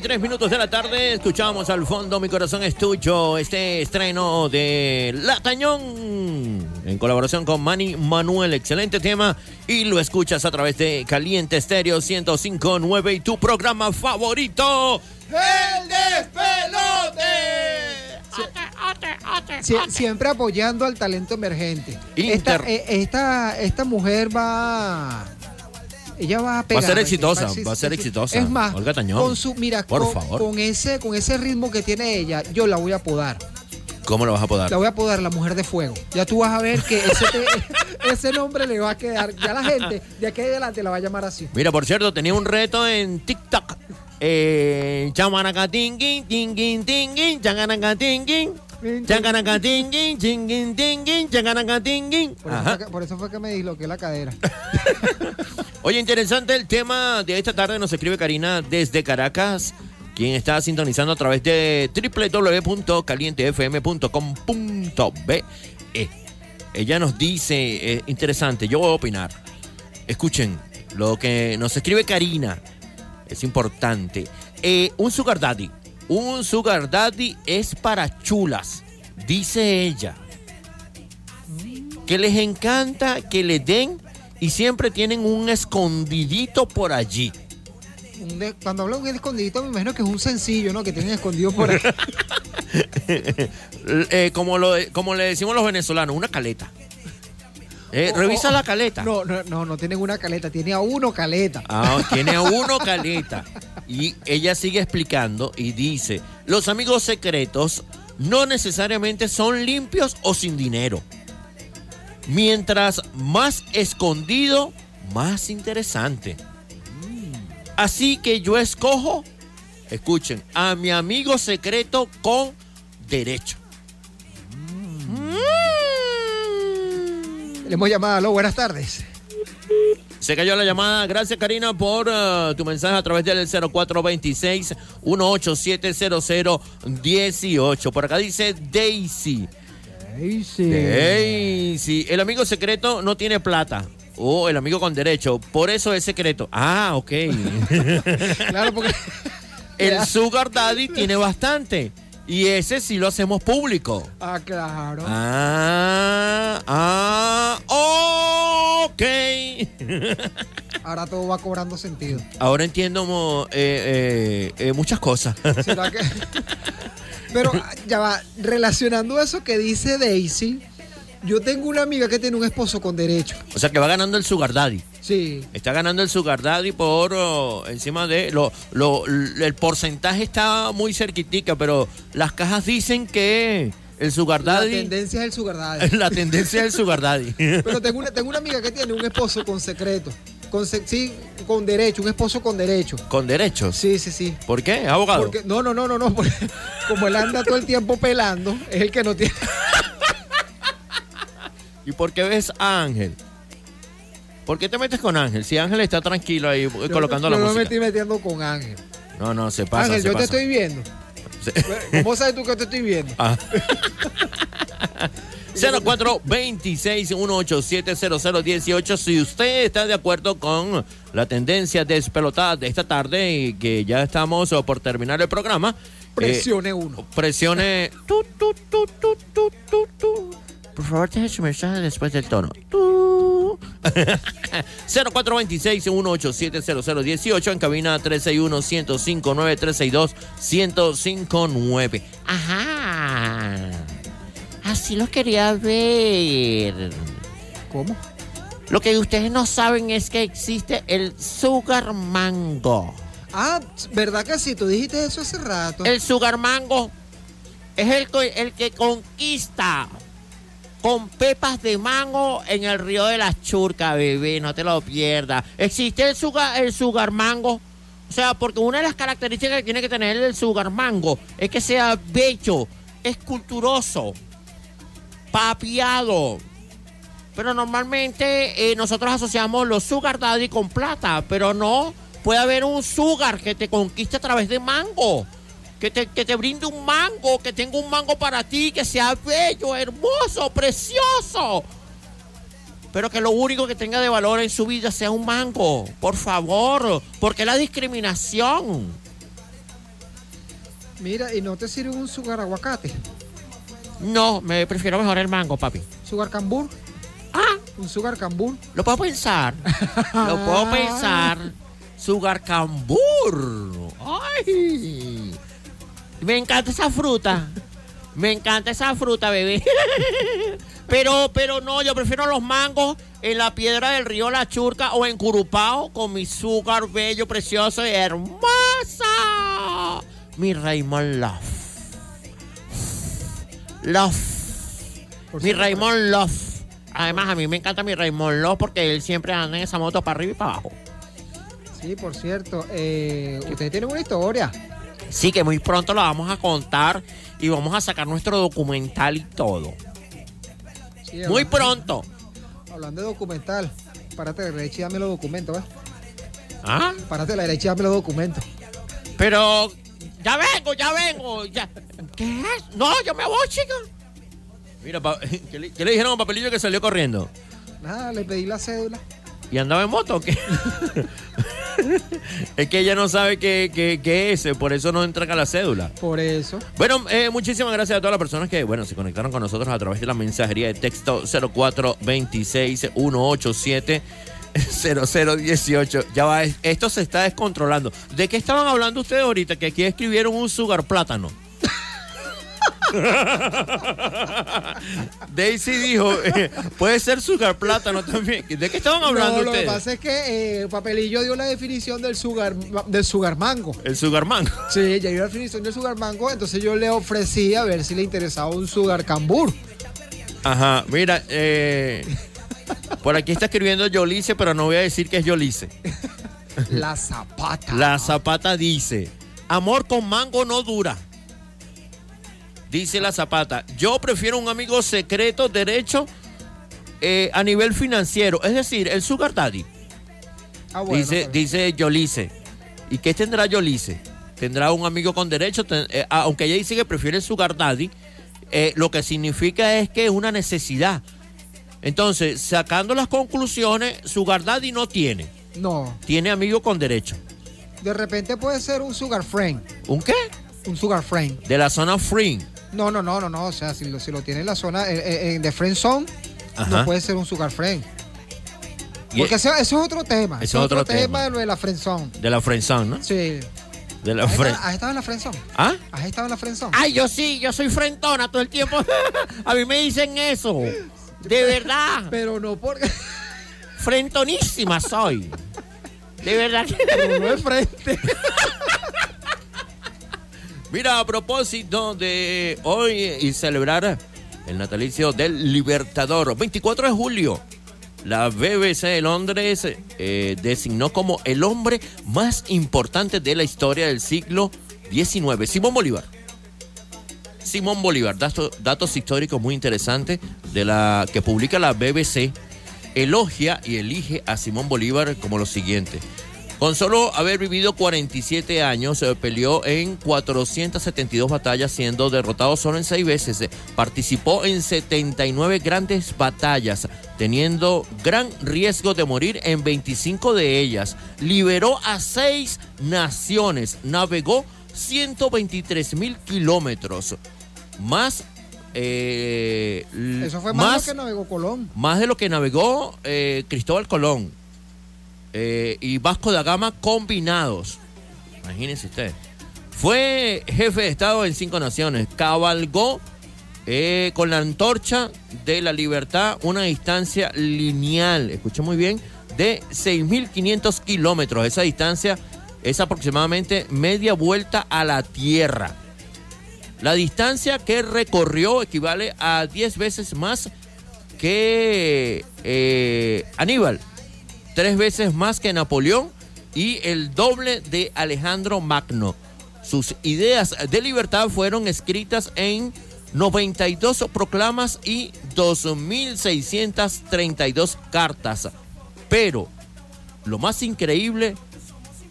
33 minutos de la tarde escuchamos al fondo Mi Corazón Estucho, este estreno de La Tañón en colaboración con Manny Manuel. Excelente tema y lo escuchas a través de Caliente Estéreo 105.9 y tu programa favorito, El Despelote. Siempre apoyando al talento emergente. Inter... Esta, esta, esta mujer va ella va a Va a pegar. ser exitosa, va a ser sí. exitosa. Es más, Olga Tañón. con su, mira, Por con, favor. con ese, con ese ritmo que tiene ella, yo la voy a apodar. ¿Cómo lo vas a podar? La voy a apodar la mujer de fuego. Ya tú vas a ver que ese, te- *laughs* ese nombre le va a quedar. Ya la gente de aquí adelante la va a llamar así. Mira, por cierto, tenía un reto en TikTok. Eh, chamanacatinguin, tinguin, tinguin, changanacatinguin, changanacatinguin, chinguin, tinguin, changanacatinguin. Por eso, fue que, por eso fue que me disloqué la cadera. *laughs* Oye, interesante el tema de esta tarde. Nos escribe Karina desde Caracas, quien está sintonizando a través de www.calientefm.com.be. Ella nos dice, eh, interesante, yo voy a opinar. Escuchen lo que nos escribe Karina. Es importante. Eh, un sugar daddy. Un sugar daddy es para chulas, dice ella. Que les encanta que le den y siempre tienen un escondidito por allí. Cuando hablo de un escondidito, me imagino que es un sencillo, ¿no? Que tienen escondido por ahí. *laughs* Eh, como, lo, como le decimos los venezolanos, una caleta. Eh, Oh, revisa oh, la caleta. No, no, no, no tienen una caleta, tiene a uno caleta. Ah, tiene a uno caleta. Y ella sigue explicando y dice, los amigos secretos no necesariamente son limpios o sin dinero. Mientras más escondido, más interesante. Así que yo escojo, escuchen, a mi amigo secreto con derecho. Le hemos llamado, aló, buenas tardes. Se cayó la llamada. Gracias, Karina, por eh, tu mensaje a través del 0426-1870018. Por acá dice Daisy. Daisy. Daisy. El amigo secreto no tiene plata. O el amigo con derecho. Por eso es secreto. Ah, ok. *laughs* claro, porque. El Sugar Daddy tiene bastante. Y ese sí lo hacemos público. Ah, claro. Ah, ah, ok. Ahora todo va cobrando sentido. Ahora entiendo mo- eh, eh, eh, muchas cosas. ¿Será que? *laughs* Pero ya va, relacionando eso que dice Daisy, yo tengo una amiga que tiene un esposo con derecho. O sea que va ganando el Sugar Daddy. Sí. Está ganando el Sugar Daddy por oh, encima de lo, lo- el porcentaje está muy cerquitica, pero las cajas dicen que el Sugar La Daddy tendencia es el sugar daddy. *laughs* la tendencia es el Sugar Daddy. *laughs* Pero tengo una, tengo una amiga que tiene un esposo con secreto. Con se- sí, con derecho, un esposo con derecho. Con derechos. Sí, sí, sí. ¿Por qué? Abogado. Porque, no, no, no, no, no. porque como él anda todo el tiempo pelando, es el que no tiene. *laughs* ¿Y por qué ves a Ángel? ¿Por qué te metes con Ángel? Si Ángel está tranquilo ahí eh, colocando yo la no me música. estoy metiendo con Ángel. No, no, se pasa. Ángel, se yo te estoy viendo. Sí. ¿Cómo sabes tú que te estoy viendo? Ah. *laughs* 0426-187-0018. Si usted está de acuerdo con la tendencia despelotada de esta tarde y que ya estamos oh, por terminar el programa, eh, Presione uno. presione. tu, tu, tu. Por favor, deje su mensaje después del tono. Tu. *laughs* 0426-187-0018 en cabina 361-105-9362-1059. Ajá. Así lo quería ver. ¿Cómo? Lo que ustedes no saben es que existe el sugar mango. Ah, ¿verdad que sí? Tú dijiste eso hace rato. El sugar mango es el, el que conquista con pepas de mango en el río de las Churcas, bebé, no te lo pierdas. Existe el sugar, el sugar mango. O sea, porque una de las características que tiene que tener el sugar mango es que sea bello, esculturoso, papiado. Pero normalmente eh, nosotros asociamos los sugar daddy con plata, pero no. Puede haber un sugar que te conquiste a través de mango. Que te, que te brinde un mango, que tenga un mango para ti, que sea bello, hermoso, precioso. Pero que lo único que tenga de valor en su vida sea un mango. Por favor, porque la discriminación. Mira, ¿y no te sirve un sugar aguacate? No, me prefiero mejor el mango, papi. ¿Sugar cambur? Ah. ¿Un sugar cambur? Lo puedo pensar. Lo puedo *laughs* pensar. Sugar cambur. Ay. Me encanta esa fruta. Me encanta esa fruta, bebé. *laughs* pero, pero no, yo prefiero los mangos en la piedra del río La Churca o en Curupao con mi azúcar bello, precioso y hermosa. Mi Raymond Love. Love. Mi Raymond Love. Además, a mí me encanta mi Raymond Love porque él siempre anda en esa moto para arriba y para abajo. Sí, por cierto, eh, ustedes tienen una historia. Sí, que muy pronto lo vamos a contar y vamos a sacar nuestro documental y todo. Sí, Muy hablando- pronto. Hablando de documental, párate de la derecha y dame los documentos, ¿ves? ¿Ah? Párate de la derecha y dame los documentos. Pero ya vengo, ya vengo. Ya. ¿Qué es? No, yo me voy, chica. Mira, pa- *laughs* ¿qué, le, qué le dijeron a Papelillo que salió corriendo? Nada, le pedí la cédula. ¿Y andaba en moto o qué? *laughs* es que ella no sabe qué, qué- qué es, por eso no entrega la cédula. Por eso. Bueno, eh, muchísimas gracias a todas las personas que, bueno, se conectaron con nosotros a través de la mensajería de texto 0426-187. 0018. Ya va, es- esto se está descontrolando. ¿De qué estaban hablando ustedes ahorita? Que aquí escribieron un sugar plátano. *laughs* Daisy dijo, eh, puede ser sugar plátano también. ¿De qué estaban hablando no, lo que pasa es que eh, Papelillo dio la definición del sugar, del sugar mango. El sugar mango. Sí, ya dio la definición del sugar mango, entonces yo le ofrecí a ver si le interesaba un sugar cambur. Ajá, mira, eh, por aquí está escribiendo Yolice, pero no voy a decir que es Yolice. *laughs* La zapata. La zapata dice, amor con mango no dura. Dice la zapata, yo prefiero un amigo secreto derecho eh, a nivel financiero, es decir, el sugar daddy. Ah, bueno, dice, dice Yolice. ¿Y qué tendrá Yolice? Tendrá un amigo con derecho, ten- eh, ah, aunque ella dice que prefiere el sugar daddy, eh, lo que significa es que es una necesidad. Entonces, sacando las conclusiones, sugar daddy no tiene, No, tiene amigo con derecho. de repente puede ser un sugar friend. ¿Un qué? Un sugar friend. De la zona free. No, no, no, no, no. O sea, si lo, si lo tiene en la zona eh, eh, eh, de friend zone, Ajá. no puede ser un sugar friend. Porque eso, eso es otro tema. Eso es es otro otro tema, tema. de lo de la friend zone. De la friendzone, ¿no? Sí. De la ¿Has friend. estado, has estado en la friend zone? ¿Ah? ¿Has estado en la friend zone? Ay, yo sí, yo soy frentona todo el tiempo. *laughs* A mí me dicen eso. De verdad. Pero no porque... Frentonísima soy. De verdad. Pero no de frente. *laughs* Mira, a propósito de hoy y celebrar el natalicio del Libertador, 24 de julio, la BBC de Londres eh, designó como el hombre más importante de la historia del siglo XIX, Simón Bolívar. Simón Bolívar, dato- datos históricos muy interesantes de la que publica la BBC, elogia y elige a Simón Bolívar como lo siguiente. Con solo haber vivido 47 años, eh, peleó en 472 batallas, siendo derrotado solo en 6 veces. Eh, Participó en 79 grandes batallas, teniendo gran riesgo de morir en 25 de ellas. Liberó a 6 naciones, navegó 123 mil kilómetros, más... eh, Eso fue más, lo que navegó Colón. más de lo que navegó eh, Cristóbal Colón eh, y Vasco da Gama combinados. Imagínense ustedes. Fue jefe de Estado en cinco naciones. Cabalgó eh, con la antorcha de la libertad una distancia lineal, escuché muy bien, de 6.500 kilómetros. Esa distancia es aproximadamente media vuelta a la Tierra. La distancia que recorrió equivale a 10 veces más que eh, Aníbal, tres veces más que Napoleón y el doble de Alejandro Magno. Sus ideas de libertad fueron escritas en 92 proclamas y 2.632 cartas. Pero lo más increíble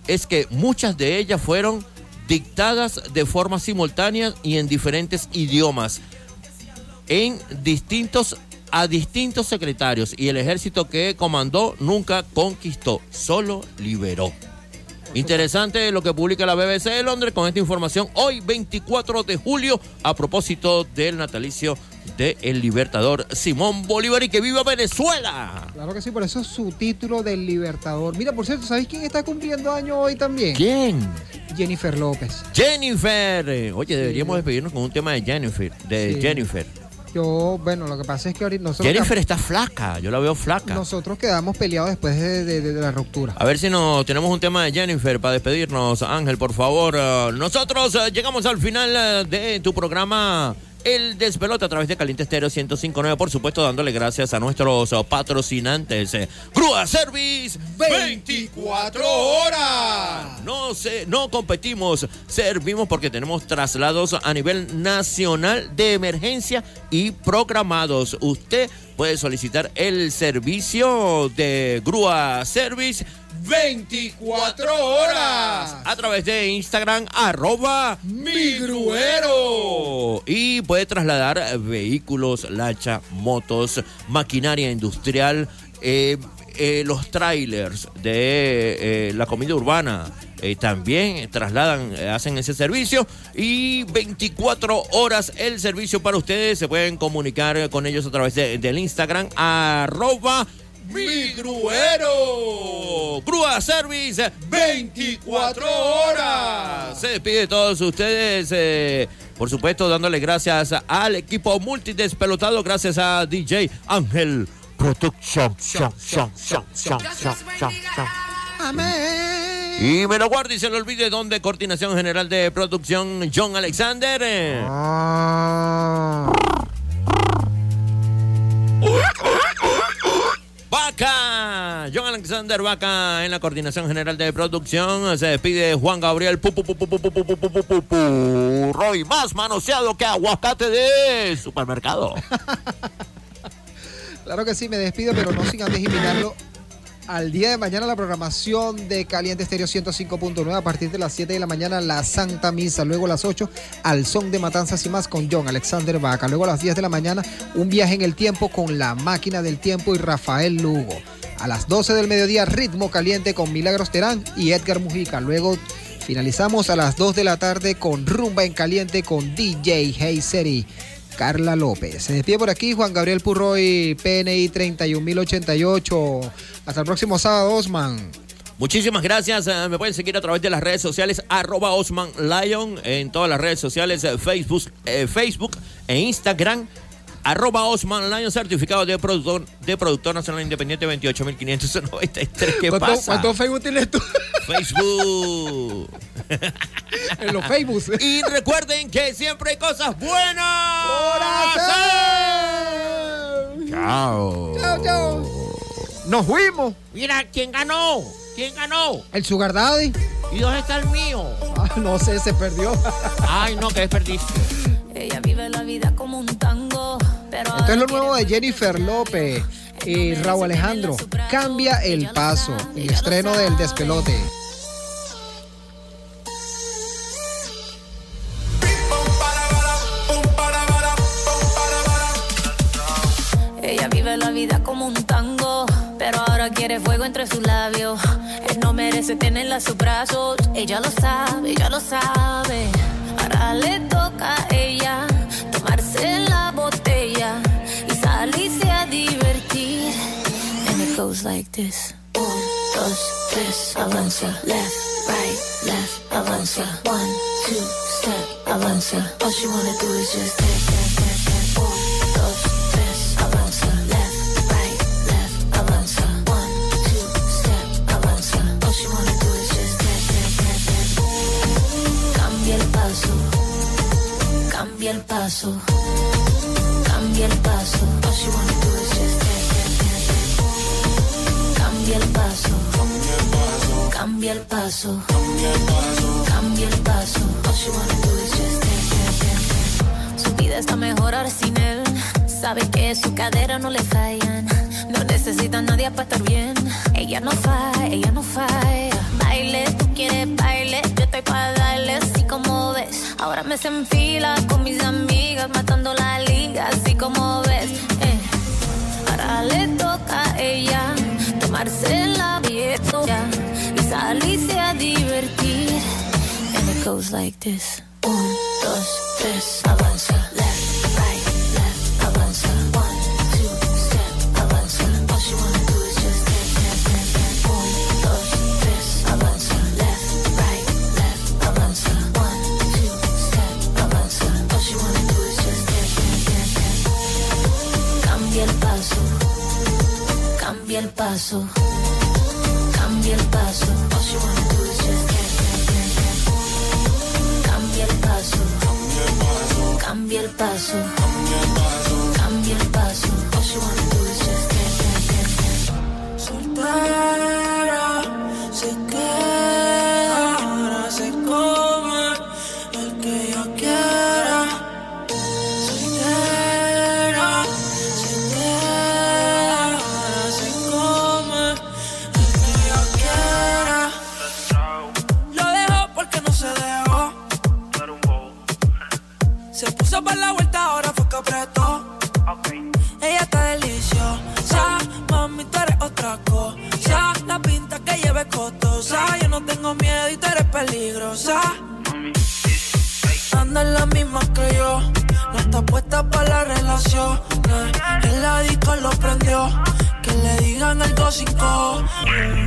es que muchas de ellas fueron dictadas de forma simultánea y en diferentes idiomas en distintos a distintos secretarios y el ejército que comandó nunca conquistó, solo liberó. Interesante lo que publica la BBC de Londres con esta información hoy 24 de julio a propósito del natalicio del libertador Simón Bolívar y que viva Venezuela. Claro que sí, por eso es su título del Libertador. Mira, por cierto, ¿sabéis quién está cumpliendo años hoy también? ¿Quién? Jennifer López. Jennifer. Oye, deberíamos despedirnos con un tema de Jennifer. De Sí. Jennifer. Yo, bueno, lo que pasa es que ahorita nosotros, Jennifer está flaca. Yo la veo flaca. nosotros quedamos peleados después de, de- de la ruptura. A ver si nos tenemos un tema de Jennifer para despedirnos. Ángel, por favor. Eh, Nosotros eh, llegamos al final eh, de tu programa. El despelote a través de Caliente Estéreo 1059, por supuesto, dándole gracias a nuestros eh, patrocinantes. eh, Grúa Service 24 horas. No sé, no competimos, servimos porque tenemos traslados a nivel nacional de emergencia y programados. Usted puede solicitar el servicio de Grúa Service 24 horas a través de Instagram arroba mi gruero y puede trasladar vehículos, lancha, motos, maquinaria industrial, eh, eh, los trailers de eh, la comida urbana. también trasladan, hacen ese servicio y 24 horas el servicio para ustedes. Se pueden comunicar con ellos a través de- del Instagram arroba mi gruero. Grúa Service 24 horas. Se despide de todos ustedes. eh, por supuesto, dándole gracias al equipo multidespelotado. Gracias a DJ Ángel Production. Shon. Y me lo guarde y se le olvide donde Coordinación General de Producción John Alexander. eh. Vaca, John Alexander Vaca en la coordinación general de producción. Se despide Juan Gabriel Roy, más manoseado que aguacate de supermercado. claro que sí, me despido, pero no sin antes invitarlo al día de mañana la programación de Caliente Estéreo 105.9 a partir de las 7 de la mañana la Santa Misa, luego a las 8 al son de Matanzas y más con John Alexander Vaca, luego a las 10 de la mañana un viaje en el tiempo con la máquina del tiempo y Rafael Lugo. A las 12 del mediodía ritmo caliente con Milagros Terán y Edgar Mujica, luego finalizamos a las 2 de la tarde con Rumba en Caliente con DJ Heyseri. Carla López. Se despide por aquí Juan Gabriel Purroy, PNI 31088. Hasta el próximo sábado, Osman. Muchísimas gracias. eh, Me pueden seguir a través de las redes sociales, arroba Osman Lion, en todas las redes sociales, eh, Facebook, eh, Facebook e Instagram. Arroba Osman Lion, certificado de productor, de productor nacional independiente 28593. ¿Qué ¿Cuánto, pasa? cuánto Facebook tienes tú? Facebook. *laughs* en los Facebook. Y recuerden que siempre hay cosas buenas. Chao. Chao, chao. Nos fuimos. Mira, ¿quién ganó? ¿Quién ganó? El Sugar Daddy. ¿Y dónde está el mío? Ah, no sé, se perdió. Ay, no, que desperdicio. Ella vive la vida como un tango, pero Esto es lo nuevo de Jennifer López y Raúl Alejandro. Cambia el paso. El estreno del despelote. Ella vive la vida como un tango, pero ahora quiere fuego entre sus labios. Él no merece tenerla a sus brazos. Ella lo sabe, ella lo sabe. Ahora le toca a ella tomarse la botella divertir. And it goes like this. Un, dos, tres, avanza. Left, right, left, avanza. One, two, step, avanza. All she wanna do is just dance, dance, dance, dance. Un, dos, tres, avanza. Left, right, left, avanza. One, two, step, avanza. All she wanna do is just dance, dance, dance, dance. Cambia el paso, cambia el paso, cambia el paso. Cambia el paso, cambia el paso, cambia el paso. Su vida está mejor ahora sin él. Sabe que su cadera no le fallan. No necesita nadie para estar bien. Ella no falla, ella no falla. Baile, tú quieres baile. Yo estoy para darle así como ves. Ahora me se enfila con mis amigas, matando la liga, así como ves. Eh. Ahora le toca a ella tomarse la vieja y salirse a divertir. And it goes like this. Un, dos, tres, avanza. Cambia el paso, cambia el paso. All wanna. Cambia el paso, cambia el paso, cambia el paso, cambia el paso. logico.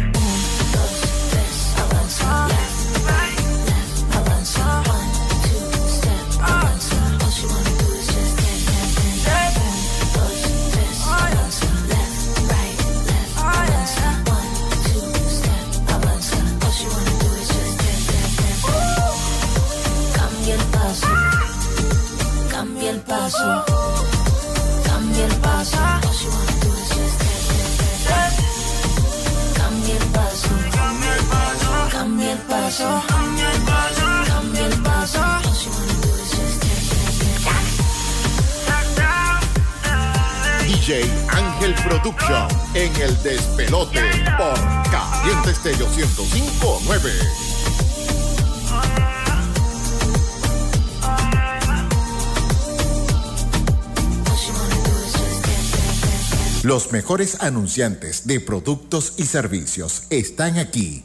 Production en el despelote por Caliente Estéreo 1059. Los mejores anunciantes de productos y servicios están aquí